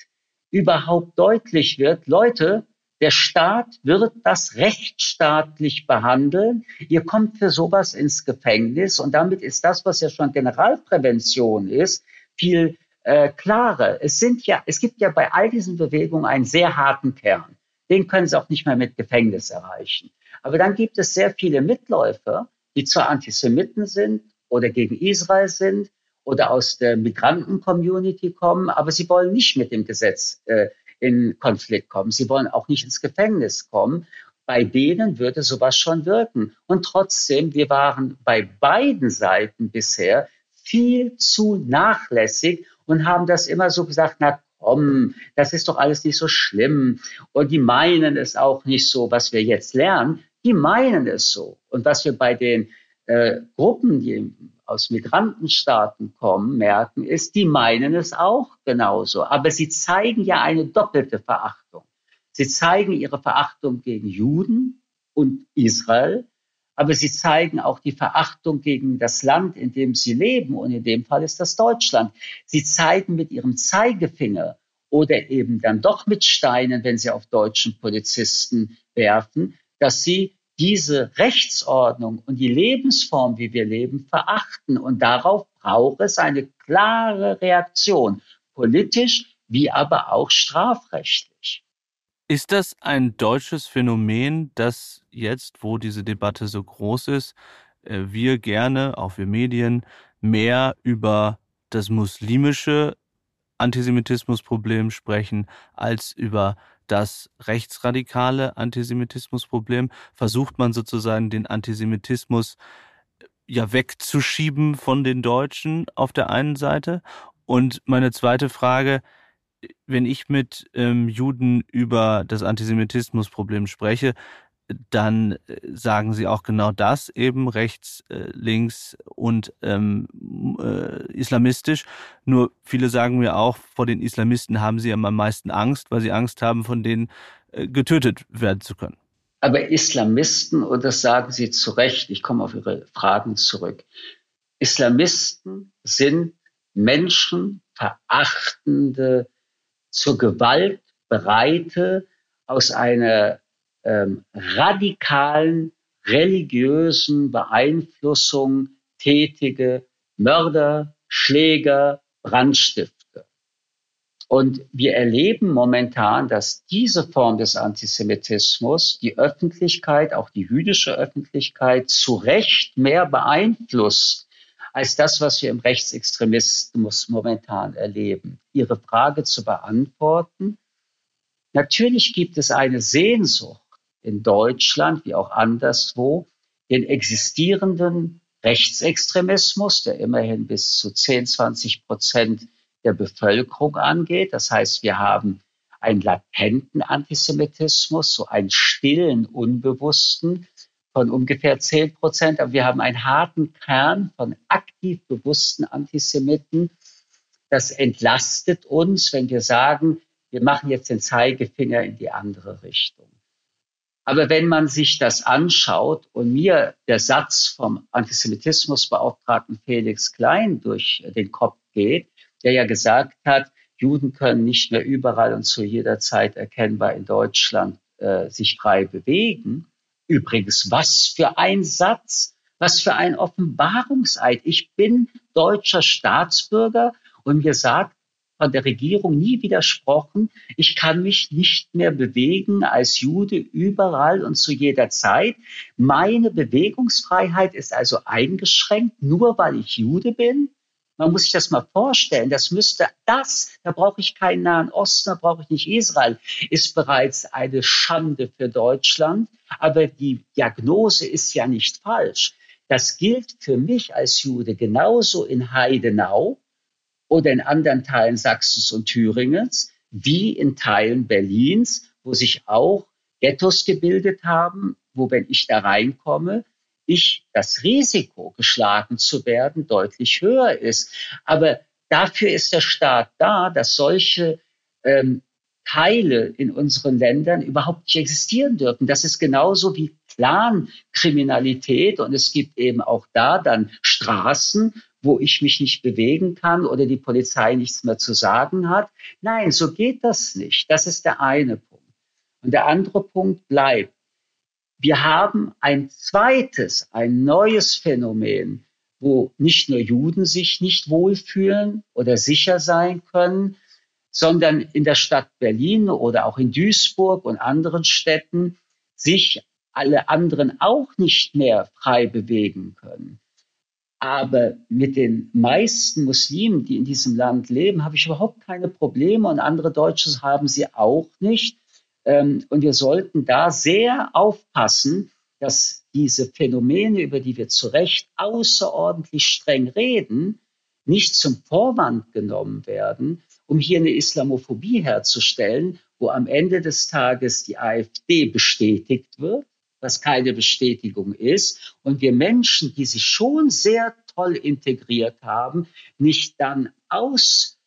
überhaupt deutlich wird, Leute, der Staat wird das rechtsstaatlich behandeln. Ihr kommt für sowas ins Gefängnis und damit ist das, was ja schon Generalprävention ist, viel äh, klarer. Es sind ja, es gibt ja bei all diesen Bewegungen einen sehr harten Kern. Den können sie auch nicht mehr mit Gefängnis erreichen. Aber dann gibt es sehr viele Mitläufer, die zwar Antisemiten sind oder gegen Israel sind oder aus der Migranten-Community kommen, aber sie wollen nicht mit dem Gesetz äh, in Konflikt kommen. Sie wollen auch nicht ins Gefängnis kommen. Bei denen würde sowas schon wirken. Und trotzdem, wir waren bei beiden Seiten bisher viel zu nachlässig und haben das immer so gesagt, na komm, das ist doch alles nicht so schlimm. Und die meinen es auch nicht so, was wir jetzt lernen. Die meinen es so. Und was wir bei den äh, Gruppen, die aus Migrantenstaaten kommen, merken, ist, die meinen es auch genauso. Aber sie zeigen ja eine doppelte Verachtung. Sie zeigen ihre Verachtung gegen Juden und Israel, aber sie zeigen auch die Verachtung gegen das Land, in dem sie leben. Und in dem Fall ist das Deutschland. Sie zeigen mit ihrem Zeigefinger oder eben dann doch mit Steinen, wenn sie auf deutschen Polizisten werfen, dass sie diese Rechtsordnung und die Lebensform, wie wir leben, verachten. Und darauf braucht es eine klare Reaktion, politisch wie aber auch strafrechtlich. Ist das ein deutsches Phänomen, dass jetzt, wo diese Debatte so groß ist, äh, wir gerne, auch wir Medien, mehr über das muslimische Antisemitismusproblem sprechen als über das rechtsradikale Antisemitismusproblem? Versucht man sozusagen den Antisemitismus ja wegzuschieben von den Deutschen auf der einen Seite. Und meine zweite Frage, wenn ich mit ähm, Juden über das Antisemitismusproblem spreche, dann äh, sagen sie auch genau das, eben rechts, äh, links und ähm, äh, islamistisch. Nur viele sagen mir auch, vor den Islamisten haben sie am meisten Angst, weil sie Angst haben, von denen äh, getötet werden zu können. Aber Islamisten, und das sagen Sie zu Recht, ich komme auf Ihre Fragen zurück, Islamisten sind menschenverachtende, zur Gewalt bereite, aus einer ähm, radikalen religiösen Beeinflussung tätige Mörder, Schläger, Brandstifter. Und wir erleben momentan, dass diese Form des Antisemitismus die Öffentlichkeit, auch die jüdische Öffentlichkeit, zu Recht mehr beeinflusst als das, was wir im Rechtsextremismus momentan erleben. Ihre Frage zu beantworten. Natürlich gibt es eine Sehnsucht in Deutschland wie auch anderswo den existierenden Rechtsextremismus, der immerhin bis zu 10, 20 Prozent der Bevölkerung angeht. Das heißt, wir haben einen latenten Antisemitismus, so einen stillen, unbewussten von ungefähr 10 Prozent. Aber wir haben einen harten Kern von aktiv bewussten Antisemiten. Das entlastet uns, wenn wir sagen, wir machen jetzt den Zeigefinger in die andere Richtung. Aber wenn man sich das anschaut und mir der Satz vom Antisemitismusbeauftragten Felix Klein durch den Kopf geht, der ja gesagt hat, Juden können nicht mehr überall und zu jeder Zeit erkennbar in Deutschland äh, sich frei bewegen. Übrigens, was für ein Satz, was für ein Offenbarungseid. Ich bin deutscher Staatsbürger und mir sagt von der Regierung nie widersprochen. Ich kann mich nicht mehr bewegen als Jude überall und zu jeder Zeit. Meine Bewegungsfreiheit ist also eingeschränkt, nur weil ich Jude bin. Man muss sich das mal vorstellen. Das müsste das, da brauche ich keinen Nahen Osten, da brauche ich nicht Israel, ist bereits eine Schande für Deutschland. Aber die Diagnose ist ja nicht falsch. Das gilt für mich als Jude genauso in Heidenau oder in anderen Teilen Sachsens und Thüringens, wie in Teilen Berlins, wo sich auch Ghettos gebildet haben, wo, wenn ich da reinkomme, ich das Risiko, geschlagen zu werden, deutlich höher ist. Aber dafür ist der Staat da, dass solche ähm, Teile in unseren Ländern überhaupt nicht existieren dürfen. Das ist genauso wie Clankriminalität und es gibt eben auch da dann Straßen, wo ich mich nicht bewegen kann oder die Polizei nichts mehr zu sagen hat. Nein, so geht das nicht. Das ist der eine Punkt. Und der andere Punkt bleibt, wir haben ein zweites, ein neues Phänomen, wo nicht nur Juden sich nicht wohlfühlen oder sicher sein können, sondern in der Stadt Berlin oder auch in Duisburg und anderen Städten sich alle anderen auch nicht mehr frei bewegen können. Aber mit den meisten Muslimen, die in diesem Land leben, habe ich überhaupt keine Probleme und andere Deutsche haben sie auch nicht. Ähm, und wir sollten da sehr aufpassen, dass diese Phänomene, über die wir zu Recht außerordentlich streng reden, nicht zum Vorwand genommen werden, um hier eine Islamophobie herzustellen, wo am Ende des Tages die AfD bestätigt wird was keine Bestätigung ist. Und wir Menschen, die sich schon sehr toll integriert haben, nicht dann aus,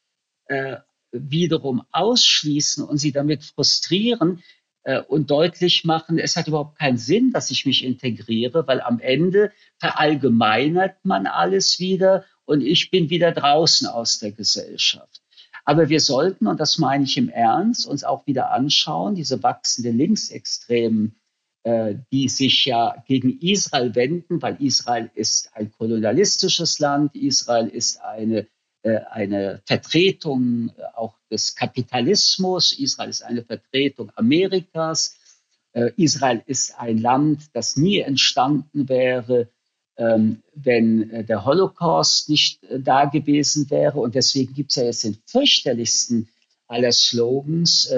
äh, wiederum ausschließen und sie damit frustrieren äh, und deutlich machen, es hat überhaupt keinen Sinn, dass ich mich integriere, weil am Ende verallgemeinert man alles wieder und ich bin wieder draußen aus der Gesellschaft. Aber wir sollten, und das meine ich im Ernst, uns auch wieder anschauen, diese wachsende linksextremen die sich ja gegen Israel wenden, weil Israel ist ein kolonialistisches Land, Israel ist eine, äh, eine Vertretung äh, auch des Kapitalismus, Israel ist eine Vertretung Amerikas, Israel ist ein Land, das nie entstanden wäre, ähm, wenn der Holocaust nicht da gewesen wäre. Und deswegen gibt es ja jetzt den fürchterlichsten aller Slogans,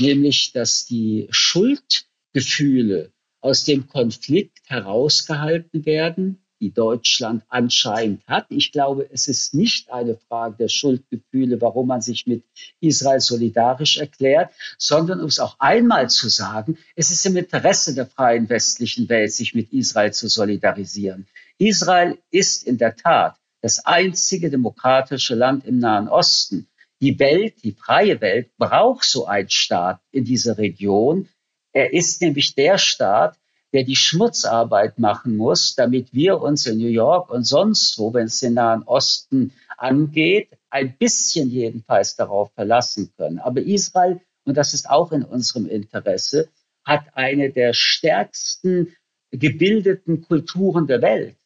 nämlich dass die Schuld Gefühle aus dem Konflikt herausgehalten werden. die Deutschland anscheinend hat. Ich glaube, es ist nicht eine Frage der Schuldgefühle, warum man sich mit Israel solidarisch erklärt, sondern um es auch einmal zu sagen, es ist im Interesse der freien westlichen Welt, sich mit Israel zu solidarisieren. Israel ist in der Tat das einzige demokratische Land im Nahen Osten. Die Welt, die freie Welt, braucht so einen Staat in dieser Region. Er ist nämlich der Staat, der die Schmutzarbeit machen muss, damit wir uns in New York und sonst wo, wenn es den Nahen Osten angeht, ein bisschen jedenfalls darauf verlassen können. Aber Israel, und das ist auch in unserem Interesse, hat eine der stärksten gebildeten Kulturen der Welt.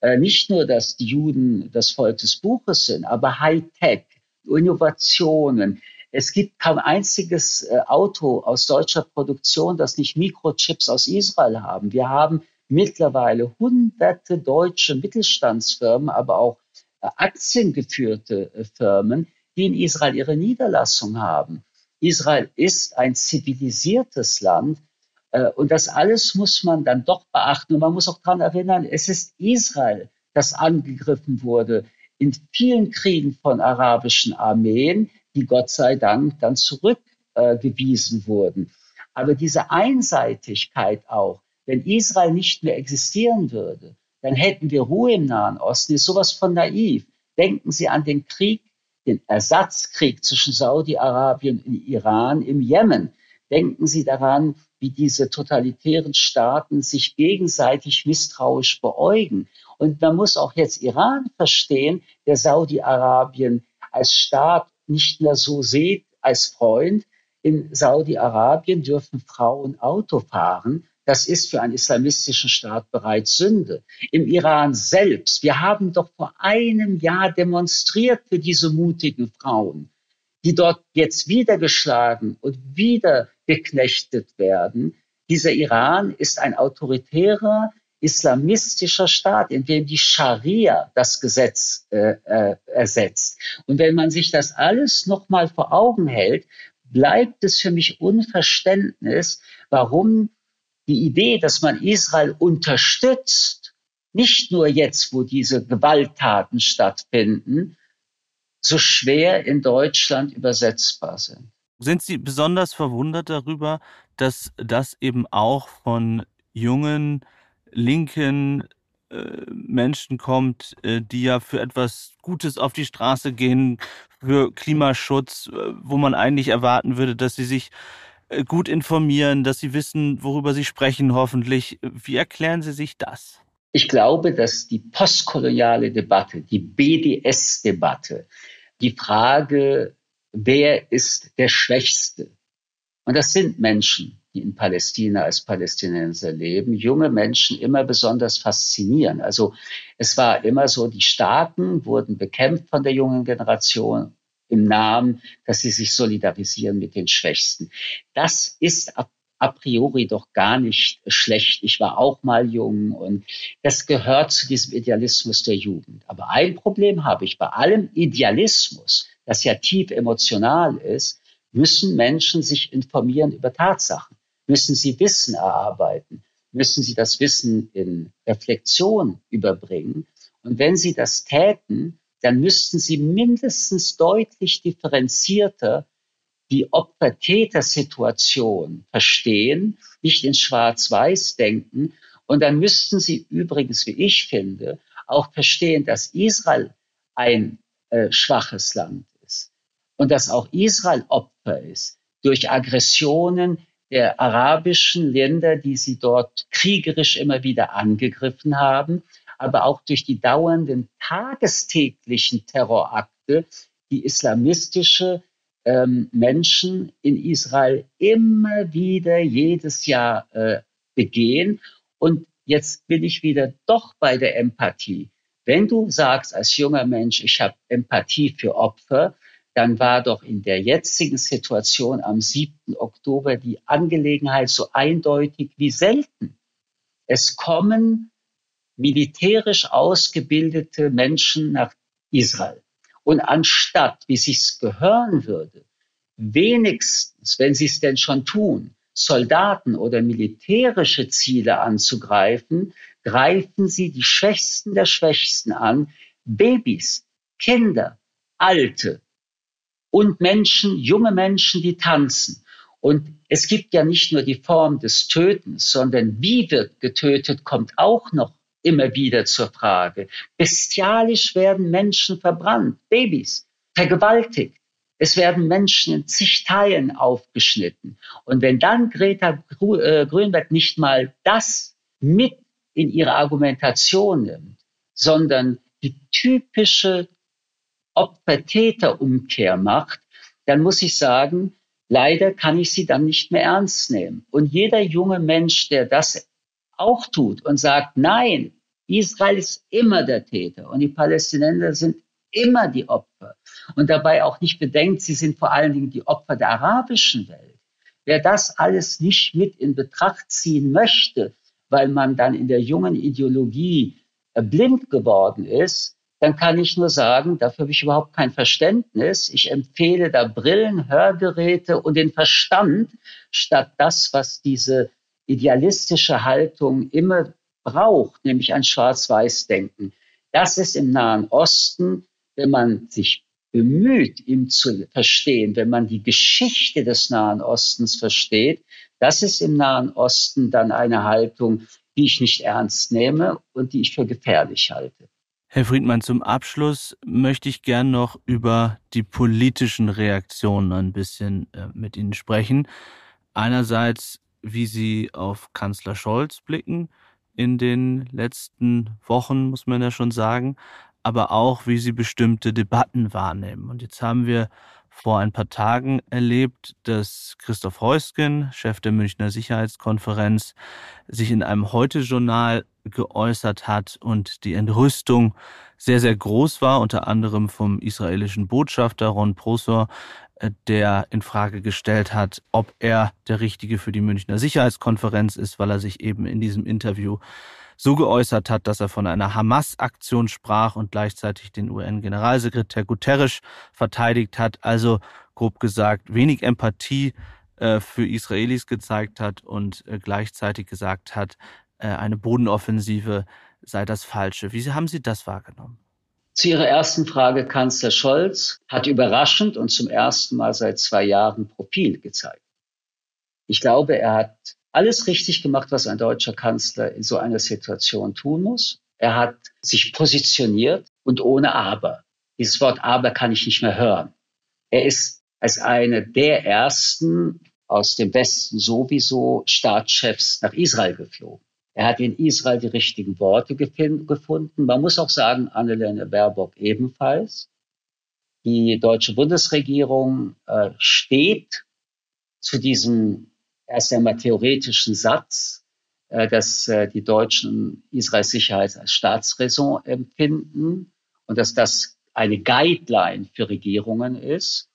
Äh, nicht nur, dass die Juden das Volk des Buches sind, aber Hightech, Innovationen. Es gibt kein einziges äh, Auto aus deutscher Produktion, das nicht Mikrochips aus Israel haben. Wir haben mittlerweile hunderte deutsche Mittelstandsfirmen, aber auch äh, aktiengeführte Firmen, die in Israel ihre Niederlassung haben. Israel ist ein zivilisiertes Land, äh, und das alles muss man dann doch beachten. Und man muss auch daran erinnern, es ist Israel, das angegriffen wurde in vielen Kriegen von arabischen Armeen, die Gott sei Dank dann zurückgewiesen wurden. Aber diese Einseitigkeit auch, wenn Israel nicht mehr existieren würde, dann hätten wir Ruhe im Nahen Osten, ist sowas von naiv. Denken Sie an den Krieg, den Ersatzkrieg zwischen Saudi-Arabien und Iran im Jemen. Denken Sie daran, wie diese totalitären Staaten sich gegenseitig misstrauisch beäugen. Und man muss auch jetzt Iran verstehen, der Saudi-Arabien als Staat nicht mehr so sieht als Freund. In Saudi-Arabien dürfen Frauen Auto fahren. Das ist für einen islamistischen Staat bereits Sünde. Im Iran selbst, wir haben doch vor einem Jahr demonstriert für diese mutigen Frauen, die dort jetzt wieder geschlagen und wieder geknechtet werden. Dieser Iran ist ein autoritärer islamistischer Staat, in dem die Scharia das Gesetz äh, äh, ersetzt. Und wenn man sich das alles nochmal vor Augen hält, bleibt es für mich Unverständnis, warum die Idee, dass man Israel unterstützt, nicht nur jetzt, wo diese Gewalttaten stattfinden, so schwer in Deutschland übersetzbar sind. Sind Sie besonders verwundert darüber, dass das eben auch von jungen, linken äh, Menschen kommt, äh, die ja für etwas Gutes auf die Straße gehen, für Klimaschutz, äh, wo man eigentlich erwarten würde, dass sie sich gut informieren, dass sie wissen, worüber sie sprechen, hoffentlich. Wie erklären Sie sich das? Ich glaube, dass die postkoloniale Debatte, die BDS-Debatte, die Frage wer ist der Schwächste? Und das sind Menschen, die in Palästina als Palästinenser leben, junge Menschen immer besonders faszinieren. Also es war immer so, die Starken wurden bekämpft von der jungen Generation im Namen, dass sie sich solidarisieren mit den Schwächsten. Das ist a, a priori doch gar nicht schlecht. Ich war auch mal jung und das gehört zu diesem Idealismus der Jugend. Aber ein Problem habe ich bei allem Idealismus das ja tief emotional ist, müssen Menschen sich informieren über Tatsachen, müssen sie Wissen erarbeiten, müssen sie das Wissen in Reflexion überbringen. Und wenn sie das täten, dann müssten sie mindestens deutlich differenzierter die Opfer-Täter-Situation verstehen, nicht in Schwarz-Weiß denken. Und dann müssten sie übrigens, wie ich finde, auch verstehen, dass Israel ein äh, schwaches Land und dass auch Israel Opfer ist durch Aggressionen der arabischen Länder, die sie dort kriegerisch immer wieder angegriffen haben, aber auch durch die dauernden tagestäglichen Terrorakte, die islamistische ähm, Menschen in Israel immer wieder jedes Jahr äh, begehen. Und jetzt bin ich wieder doch bei der Empathie. Wenn du sagst als junger Mensch, ich habe Empathie für Opfer, dann war doch in der jetzigen Situation am 7. Oktober die Angelegenheit so eindeutig wie selten. Es kommen militärisch ausgebildete Menschen nach Israel. Und anstatt, wie sich's gehören würde, wenigstens, wenn sie es denn schon tun, Soldaten oder militärische Ziele anzugreifen, greifen sie die Schwächsten der Schwächsten an, Babys, Kinder, Alte und Menschen, junge Menschen, die tanzen. Und es gibt ja nicht nur die Form des Tötens, sondern wie wird getötet, kommt auch noch immer wieder zur Frage. Bestialisch werden Menschen verbrannt, Babys, vergewaltigt. Es werden Menschen in zig Teilen aufgeschnitten. Und wenn dann Greta äh, Grünberg nicht mal das mit in ihre Argumentation nimmt, sondern die typische Opfer-Täter-Umkehr macht, dann muss ich sagen, leider kann ich sie dann nicht mehr ernst nehmen. Und jeder junge Mensch, der das auch tut und sagt, nein, Israel ist immer der Täter und die Palästinenser sind immer die Opfer und dabei auch nicht bedenkt, sie sind vor allen Dingen die Opfer der arabischen Welt. Wer das alles nicht mit in Betracht ziehen möchte, weil man dann in der jungen Ideologie äh, blind geworden ist, dann kann ich nur sagen, dafür habe ich überhaupt kein Verständnis. Ich empfehle da Brillen, Hörgeräte und den Verstand statt das, was diese idealistische Haltung immer braucht, nämlich ein Schwarz-Weiß-Denken. Das ist im Nahen Osten, wenn man sich bemüht, ihn zu verstehen, wenn man die Geschichte des Nahen Ostens versteht, das ist im Nahen Osten dann eine Haltung, die ich nicht ernst nehme und die ich für gefährlich halte. Herr Friedmann, zum Abschluss möchte ich gern noch über die politischen Reaktionen ein bisschen äh, mit Ihnen sprechen. Einerseits, wie Sie auf Kanzler Scholz blicken in den letzten Wochen, muss man ja schon sagen, aber auch, wie Sie bestimmte Debatten wahrnehmen. Und jetzt haben wir vor ein paar Tagen erlebt, dass Christoph Heusgen, Chef der Münchner Sicherheitskonferenz, sich in einem Heute-Journal geäußert hat und die Entrüstung sehr, sehr groß war, unter anderem vom israelischen Botschafter Ron Prosor, äh, der in Frage gestellt hat, ob er der Richtige für die Münchner Sicherheitskonferenz ist, weil er sich eben in diesem Interview so geäußert hat, dass er von einer Hamas-Aktion sprach und gleichzeitig den UN-Generalsekretär Guterres verteidigt hat. Also grob gesagt, wenig Empathie äh, für Israelis gezeigt hat und äh, gleichzeitig gesagt hat, äh, eine Bodenoffensive sei das Falsche. Wie haben Sie das wahrgenommen? Zu Ihrer ersten Frage, Kanzler Scholz hat überraschend und zum ersten Mal seit zwei Jahren Profil gezeigt. Ich glaube, er hat alles richtig gemacht, was ein deutscher Kanzler in so einer Situation tun muss. Er hat sich positioniert und ohne Aber. Dieses Wort Aber kann ich nicht mehr hören. Er ist als einer der ersten aus dem Westen sowieso Staatschefs nach Israel geflogen. Er hat in Israel die richtigen Worte gefunden. Man muss auch sagen, Annalena Baerbock ebenfalls. Die deutsche Bundesregierung äh, steht zu diesem erst einmal theoretischen Satz, äh, dass äh, die Deutschen Israels Sicherheit als Staatsräson empfinden und dass das eine Guideline für Regierungen ist.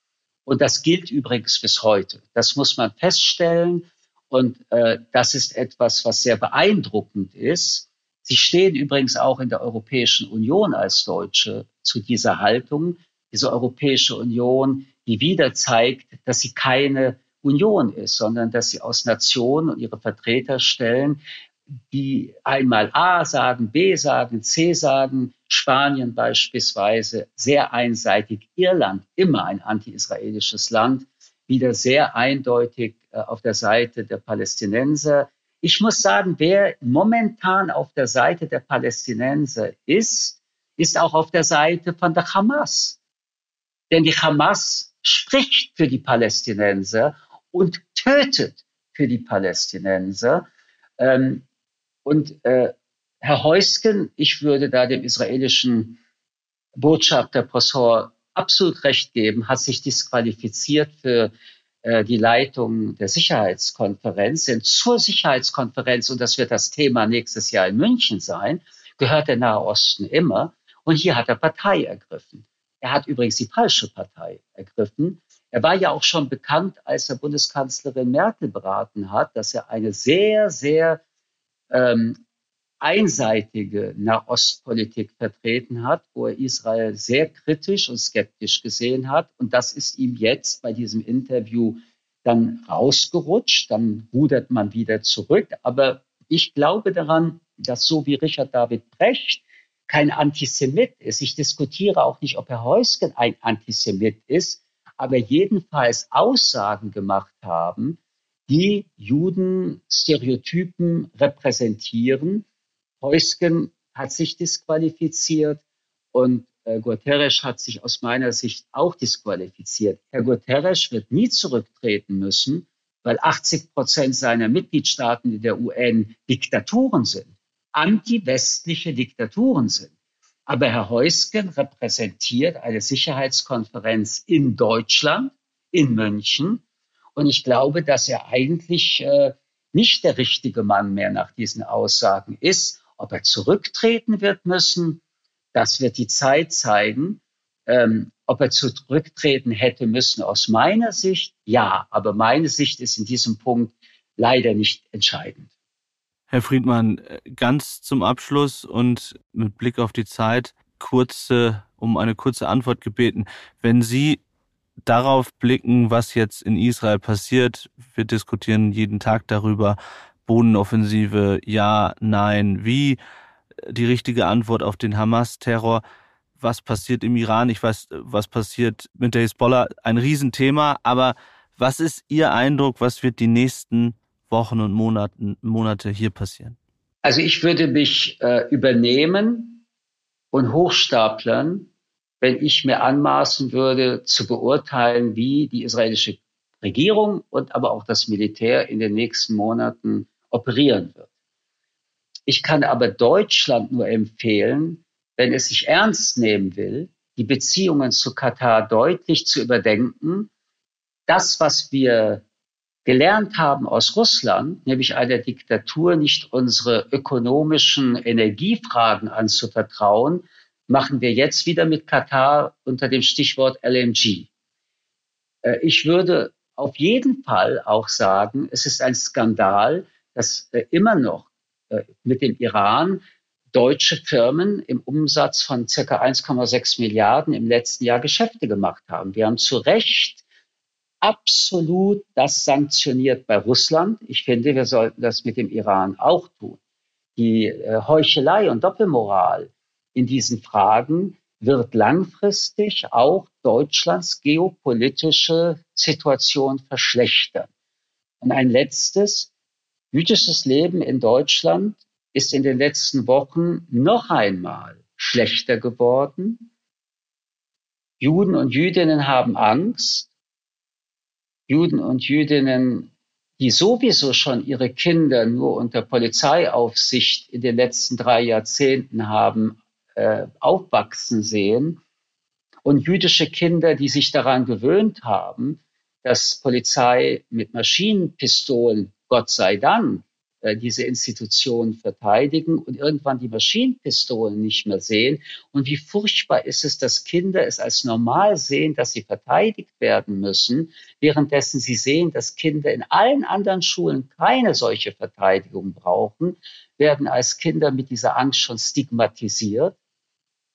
Und das gilt übrigens bis heute. Das muss man feststellen. Und äh, das ist etwas, was sehr beeindruckend ist. Sie stehen übrigens auch in der Europäischen Union als Deutsche zu dieser Haltung. Diese Europäische Union, die wieder zeigt, dass sie keine Union ist, sondern dass sie aus Nationen und ihre Vertreter stellen, die einmal A sagen, B sagen, C sagen, Spanien beispielsweise, sehr einseitig, Irland, immer ein anti-israelisches Land, wieder sehr eindeutig äh, auf der Seite der Palästinenser. Ich muss sagen, wer momentan auf der Seite der Palästinenser ist, ist auch auf der Seite von der Hamas. Denn die Hamas spricht für die Palästinenser und tötet für die Palästinenser. Ähm, und äh, Herr Heusken, ich würde da dem israelischen Botschafter Prosor absolut recht geben, hat sich disqualifiziert für äh, die Leitung der Sicherheitskonferenz. Denn zur Sicherheitskonferenz, und das wird das Thema nächstes Jahr in München sein, gehört der Nahe Osten immer. Und hier hat er Partei ergriffen. Er hat übrigens die falsche Partei ergriffen. Er war ja auch schon bekannt, als er Bundeskanzlerin Merkel beraten hat, dass er eine sehr, sehr ähm, einseitige Nahostpolitik vertreten hat, wo er Israel sehr kritisch und skeptisch gesehen hat. Und das ist ihm jetzt bei diesem Interview dann rausgerutscht. Dann rudert man wieder zurück. Aber ich glaube daran, dass so wie Richard David Brecht kein Antisemit ist. Ich diskutiere auch nicht, ob Herr Heusgen ein Antisemit ist, aber jedenfalls Aussagen gemacht haben, die Juden-Stereotypen repräsentieren. Heusgen hat sich disqualifiziert und äh, Guterres hat sich aus meiner Sicht auch disqualifiziert. Herr Guterres wird nie zurücktreten müssen, weil 80 Prozent seiner Mitgliedstaaten in der UN Diktaturen sind, anti-westliche Diktaturen sind. Aber Herr Heusgen repräsentiert eine Sicherheitskonferenz in Deutschland, in München. Und ich glaube, dass er eigentlich äh, nicht der richtige Mann mehr nach diesen Aussagen ist. Ob er zurücktreten wird müssen, das wird die Zeit zeigen. Ähm, ob er zurücktreten hätte müssen, aus meiner Sicht, ja. Aber meine Sicht ist in diesem Punkt leider nicht entscheidend. Herr Friedmann, ganz zum Abschluss und mit Blick auf die Zeit, kurze, um eine kurze Antwort gebeten. Wenn Sie darauf blicken, was jetzt in Israel passiert, wir diskutieren jeden Tag darüber, Bodenoffensive, ja, nein, wie, die richtige Antwort auf den Hamas-Terror. Was passiert im Iran? Ich weiß, was passiert mit der Hisbollah. Ein Riesenthema. Aber was ist Ihr Eindruck? Was wird die nächsten Wochen und Monaten, Monate hier passieren? Also ich würde mich äh, übernehmen und hochstaplern, wenn ich mir anmaßen würde, zu beurteilen, wie die israelische Regierung und aber auch das Militär in den nächsten Monaten operieren wird. Ich kann aber Deutschland nur empfehlen, wenn es sich ernst nehmen will, die Beziehungen zu Katar deutlich zu überdenken. Das, was wir gelernt haben aus Russland, nämlich einer Diktatur, nicht unsere ökonomischen Energiefragen anzuvertrauen, machen wir jetzt wieder mit Katar unter dem Stichwort LNG. Äh, ich würde auf jeden Fall auch sagen, es ist ein Skandal, dass äh, immer noch äh, mit dem Iran deutsche Firmen im Umsatz von circa 1,6 Milliarden im letzten Jahr Geschäfte gemacht haben. Wir haben zu Recht absolut das sanktioniert bei Russland. Ich finde, wir sollten das mit dem Iran auch tun. Die äh, Heuchelei und Doppelmoral in diesen Fragen wird langfristig auch Deutschlands geopolitische Situation verschlechtern. Und ein letztes, Jüdisches Leben in Deutschland ist in den letzten Wochen noch einmal schlechter geworden. Juden und Jüdinnen haben Angst. Juden und Jüdinnen, die sowieso schon ihre Kinder nur unter Polizeiaufsicht in den letzten drei Jahrzehnten haben äh, aufwachsen sehen, und jüdische Kinder, die sich daran gewöhnt haben, dass Polizei mit Maschinenpistolen Gott sei Dank, diese Institutionen verteidigen und irgendwann die Maschinenpistolen nicht mehr sehen. Und wie furchtbar ist es, dass Kinder es als normal sehen, dass sie verteidigt werden müssen, währenddessen sie sehen, dass Kinder in allen anderen Schulen keine solche Verteidigung brauchen, werden als Kinder mit dieser Angst schon stigmatisiert.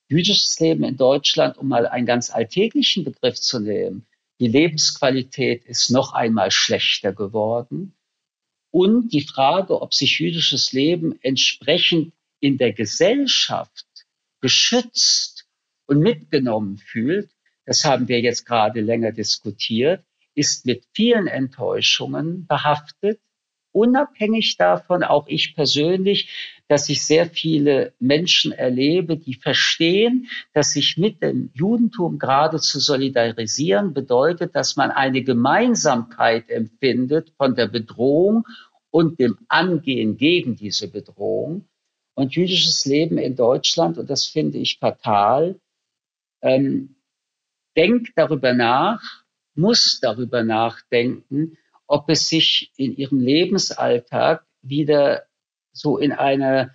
Jüdisches Leben in Deutschland, um mal einen ganz alltäglichen Begriff zu nehmen, die Lebensqualität ist noch einmal schlechter geworden und die Frage, ob sich jüdisches Leben entsprechend in der Gesellschaft geschützt und mitgenommen fühlt, das haben wir jetzt gerade länger diskutiert, ist mit vielen Enttäuschungen behaftet unabhängig davon, auch ich persönlich, dass ich sehr viele Menschen erlebe, die verstehen, dass sich mit dem Judentum gerade zu solidarisieren bedeutet, dass man eine Gemeinsamkeit empfindet von der Bedrohung und dem Angehen gegen diese Bedrohung. Und jüdisches Leben in Deutschland, und das finde ich fatal, ähm, denkt darüber nach, muss darüber nachdenken, ob es sich in ihrem Lebensalltag wieder so in einer,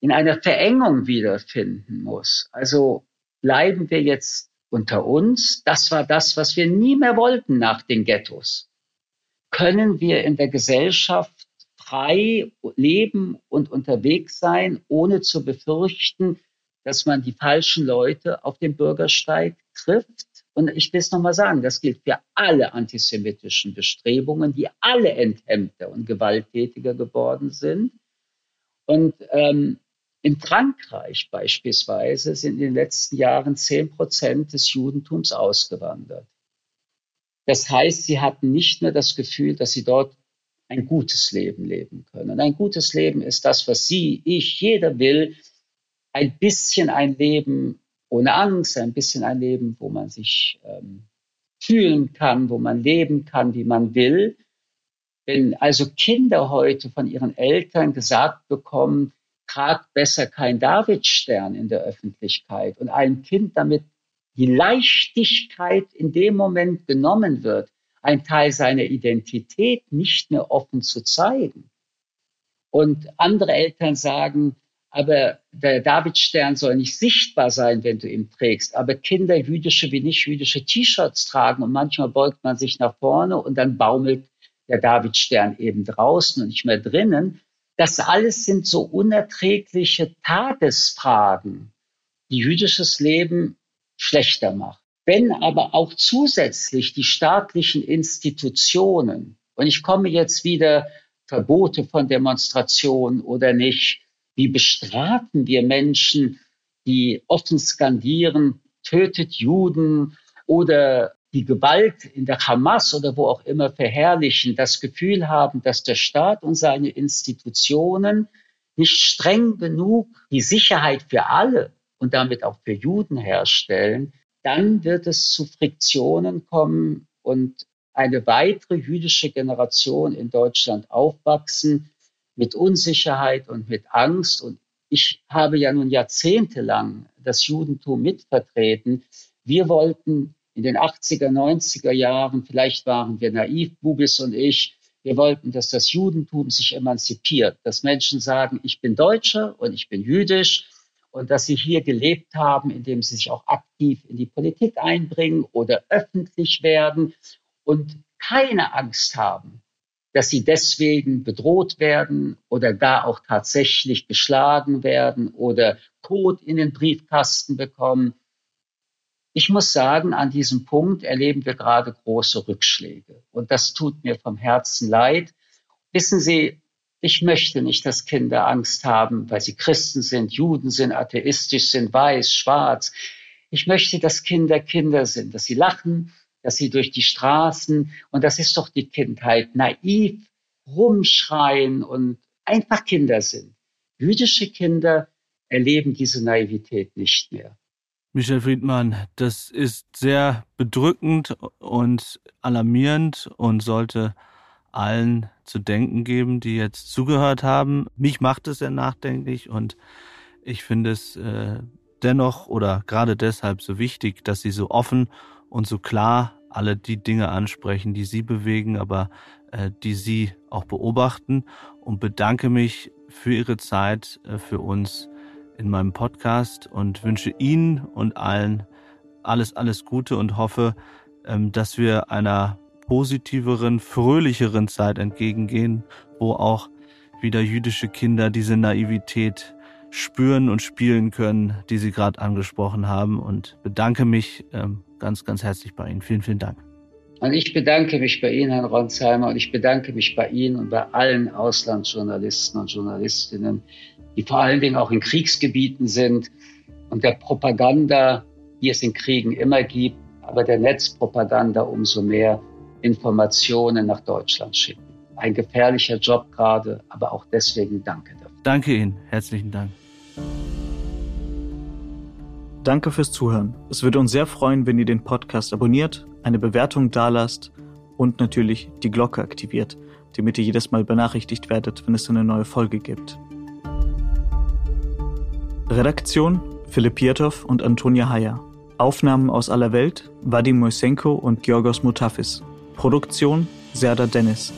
in einer Verengung wiederfinden muss. Also bleiben wir jetzt unter uns. Das war das, was wir nie mehr wollten nach den Ghettos. Können wir in der Gesellschaft frei leben und unterwegs sein, ohne zu befürchten, dass man die falschen Leute auf dem Bürgersteig trifft? Und ich will es nochmal sagen, das gilt für alle antisemitischen Bestrebungen, die alle enthemmter und gewalttätiger geworden sind. Und ähm, in Frankreich beispielsweise sind in den letzten Jahren 10 Prozent des Judentums ausgewandert. Das heißt, sie hatten nicht nur das Gefühl, dass sie dort ein gutes Leben leben können. Und ein gutes Leben ist das, was Sie, ich, jeder will. Ein bisschen ein Leben ohne Angst, ein bisschen ein Leben, wo man sich ähm, fühlen kann, wo man leben kann, wie man will. Wenn also Kinder heute von ihren Eltern gesagt bekommen, tragt besser kein Davidstern in der Öffentlichkeit und einem Kind damit die Leichtigkeit in dem Moment genommen wird, ein Teil seiner Identität nicht mehr offen zu zeigen. Und andere Eltern sagen, aber der Davidstern soll nicht sichtbar sein, wenn du ihn trägst. Aber Kinder jüdische wie nicht jüdische T-Shirts tragen und manchmal beugt man sich nach vorne und dann baumelt der Davidstern eben draußen und nicht mehr drinnen. Das alles sind so unerträgliche Tagesfragen, die jüdisches Leben schlechter machen. Wenn aber auch zusätzlich die staatlichen Institutionen, und ich komme jetzt wieder Verbote von Demonstrationen oder nicht, wie bestrafen wir Menschen, die offen skandieren, tötet Juden oder die Gewalt in der Hamas oder wo auch immer verherrlichen, das Gefühl haben, dass der Staat und seine Institutionen nicht streng genug die Sicherheit für alle und damit auch für Juden herstellen, dann wird es zu Friktionen kommen und eine weitere jüdische Generation in Deutschland aufwachsen mit Unsicherheit und mit Angst. Und ich habe ja nun jahrzehntelang das Judentum mitvertreten. Wir wollten in den 80er, 90er Jahren, vielleicht waren wir naiv, Bubis und ich, wir wollten, dass das Judentum sich emanzipiert, dass Menschen sagen, ich bin Deutscher und ich bin jüdisch und dass sie hier gelebt haben, indem sie sich auch aktiv in die Politik einbringen oder öffentlich werden und keine Angst haben, dass sie deswegen bedroht werden oder gar auch tatsächlich geschlagen werden oder Tod in den Briefkasten bekommen. Ich muss sagen, an diesem Punkt erleben wir gerade große Rückschläge. Und das tut mir vom Herzen leid. Wissen Sie, ich möchte nicht, dass Kinder Angst haben, weil sie Christen sind, Juden sind, atheistisch sind, weiß, schwarz. Ich möchte, dass Kinder Kinder sind, dass sie lachen, dass sie durch die Straßen, und das ist doch die Kindheit, naiv rumschreien und einfach Kinder sind. Jüdische Kinder erleben diese Naivität nicht mehr. Michel Friedmann, das ist sehr bedrückend und alarmierend und sollte allen zu denken geben, die jetzt zugehört haben. Mich macht es sehr nachdenklich und ich finde es äh, dennoch oder gerade deshalb so wichtig, dass Sie so offen und so klar alle die Dinge ansprechen, die Sie bewegen, aber äh, die Sie auch beobachten und bedanke mich für Ihre Zeit, äh, für uns in meinem Podcast und wünsche Ihnen und allen alles, alles Gute und hoffe, ähm, dass wir einer positiveren, fröhlicheren Zeit entgegengehen, wo auch wieder jüdische Kinder diese Naivität spüren und spielen können, die Sie gerade angesprochen haben und bedanke mich ähm, ganz, ganz herzlich bei Ihnen. Vielen, vielen Dank. Und ich bedanke mich bei Ihnen, Herrn Ronsheimer, und ich bedanke mich bei Ihnen und bei allen Auslandsjournalisten und Journalistinnen, die vor allen Dingen auch in Kriegsgebieten sind und der Propaganda, die es in Kriegen immer gibt, aber der Netzpropaganda umso mehr Informationen nach Deutschland schicken. Ein gefährlicher Job gerade, aber auch deswegen danke dafür. Danke Ihnen, herzlichen Dank. Danke fürs Zuhören. Es würde uns sehr freuen, wenn ihr den Podcast abonniert, eine Bewertung dalasst und natürlich die Glocke aktiviert, damit ihr jedes Mal benachrichtigt werdet, wenn es eine neue Folge gibt. Redaktion Philipp Pietow und Antonia Heyer. Aufnahmen aus aller Welt Vadim Moisenko und Georgos Mutafis. Produktion Serda Dennis.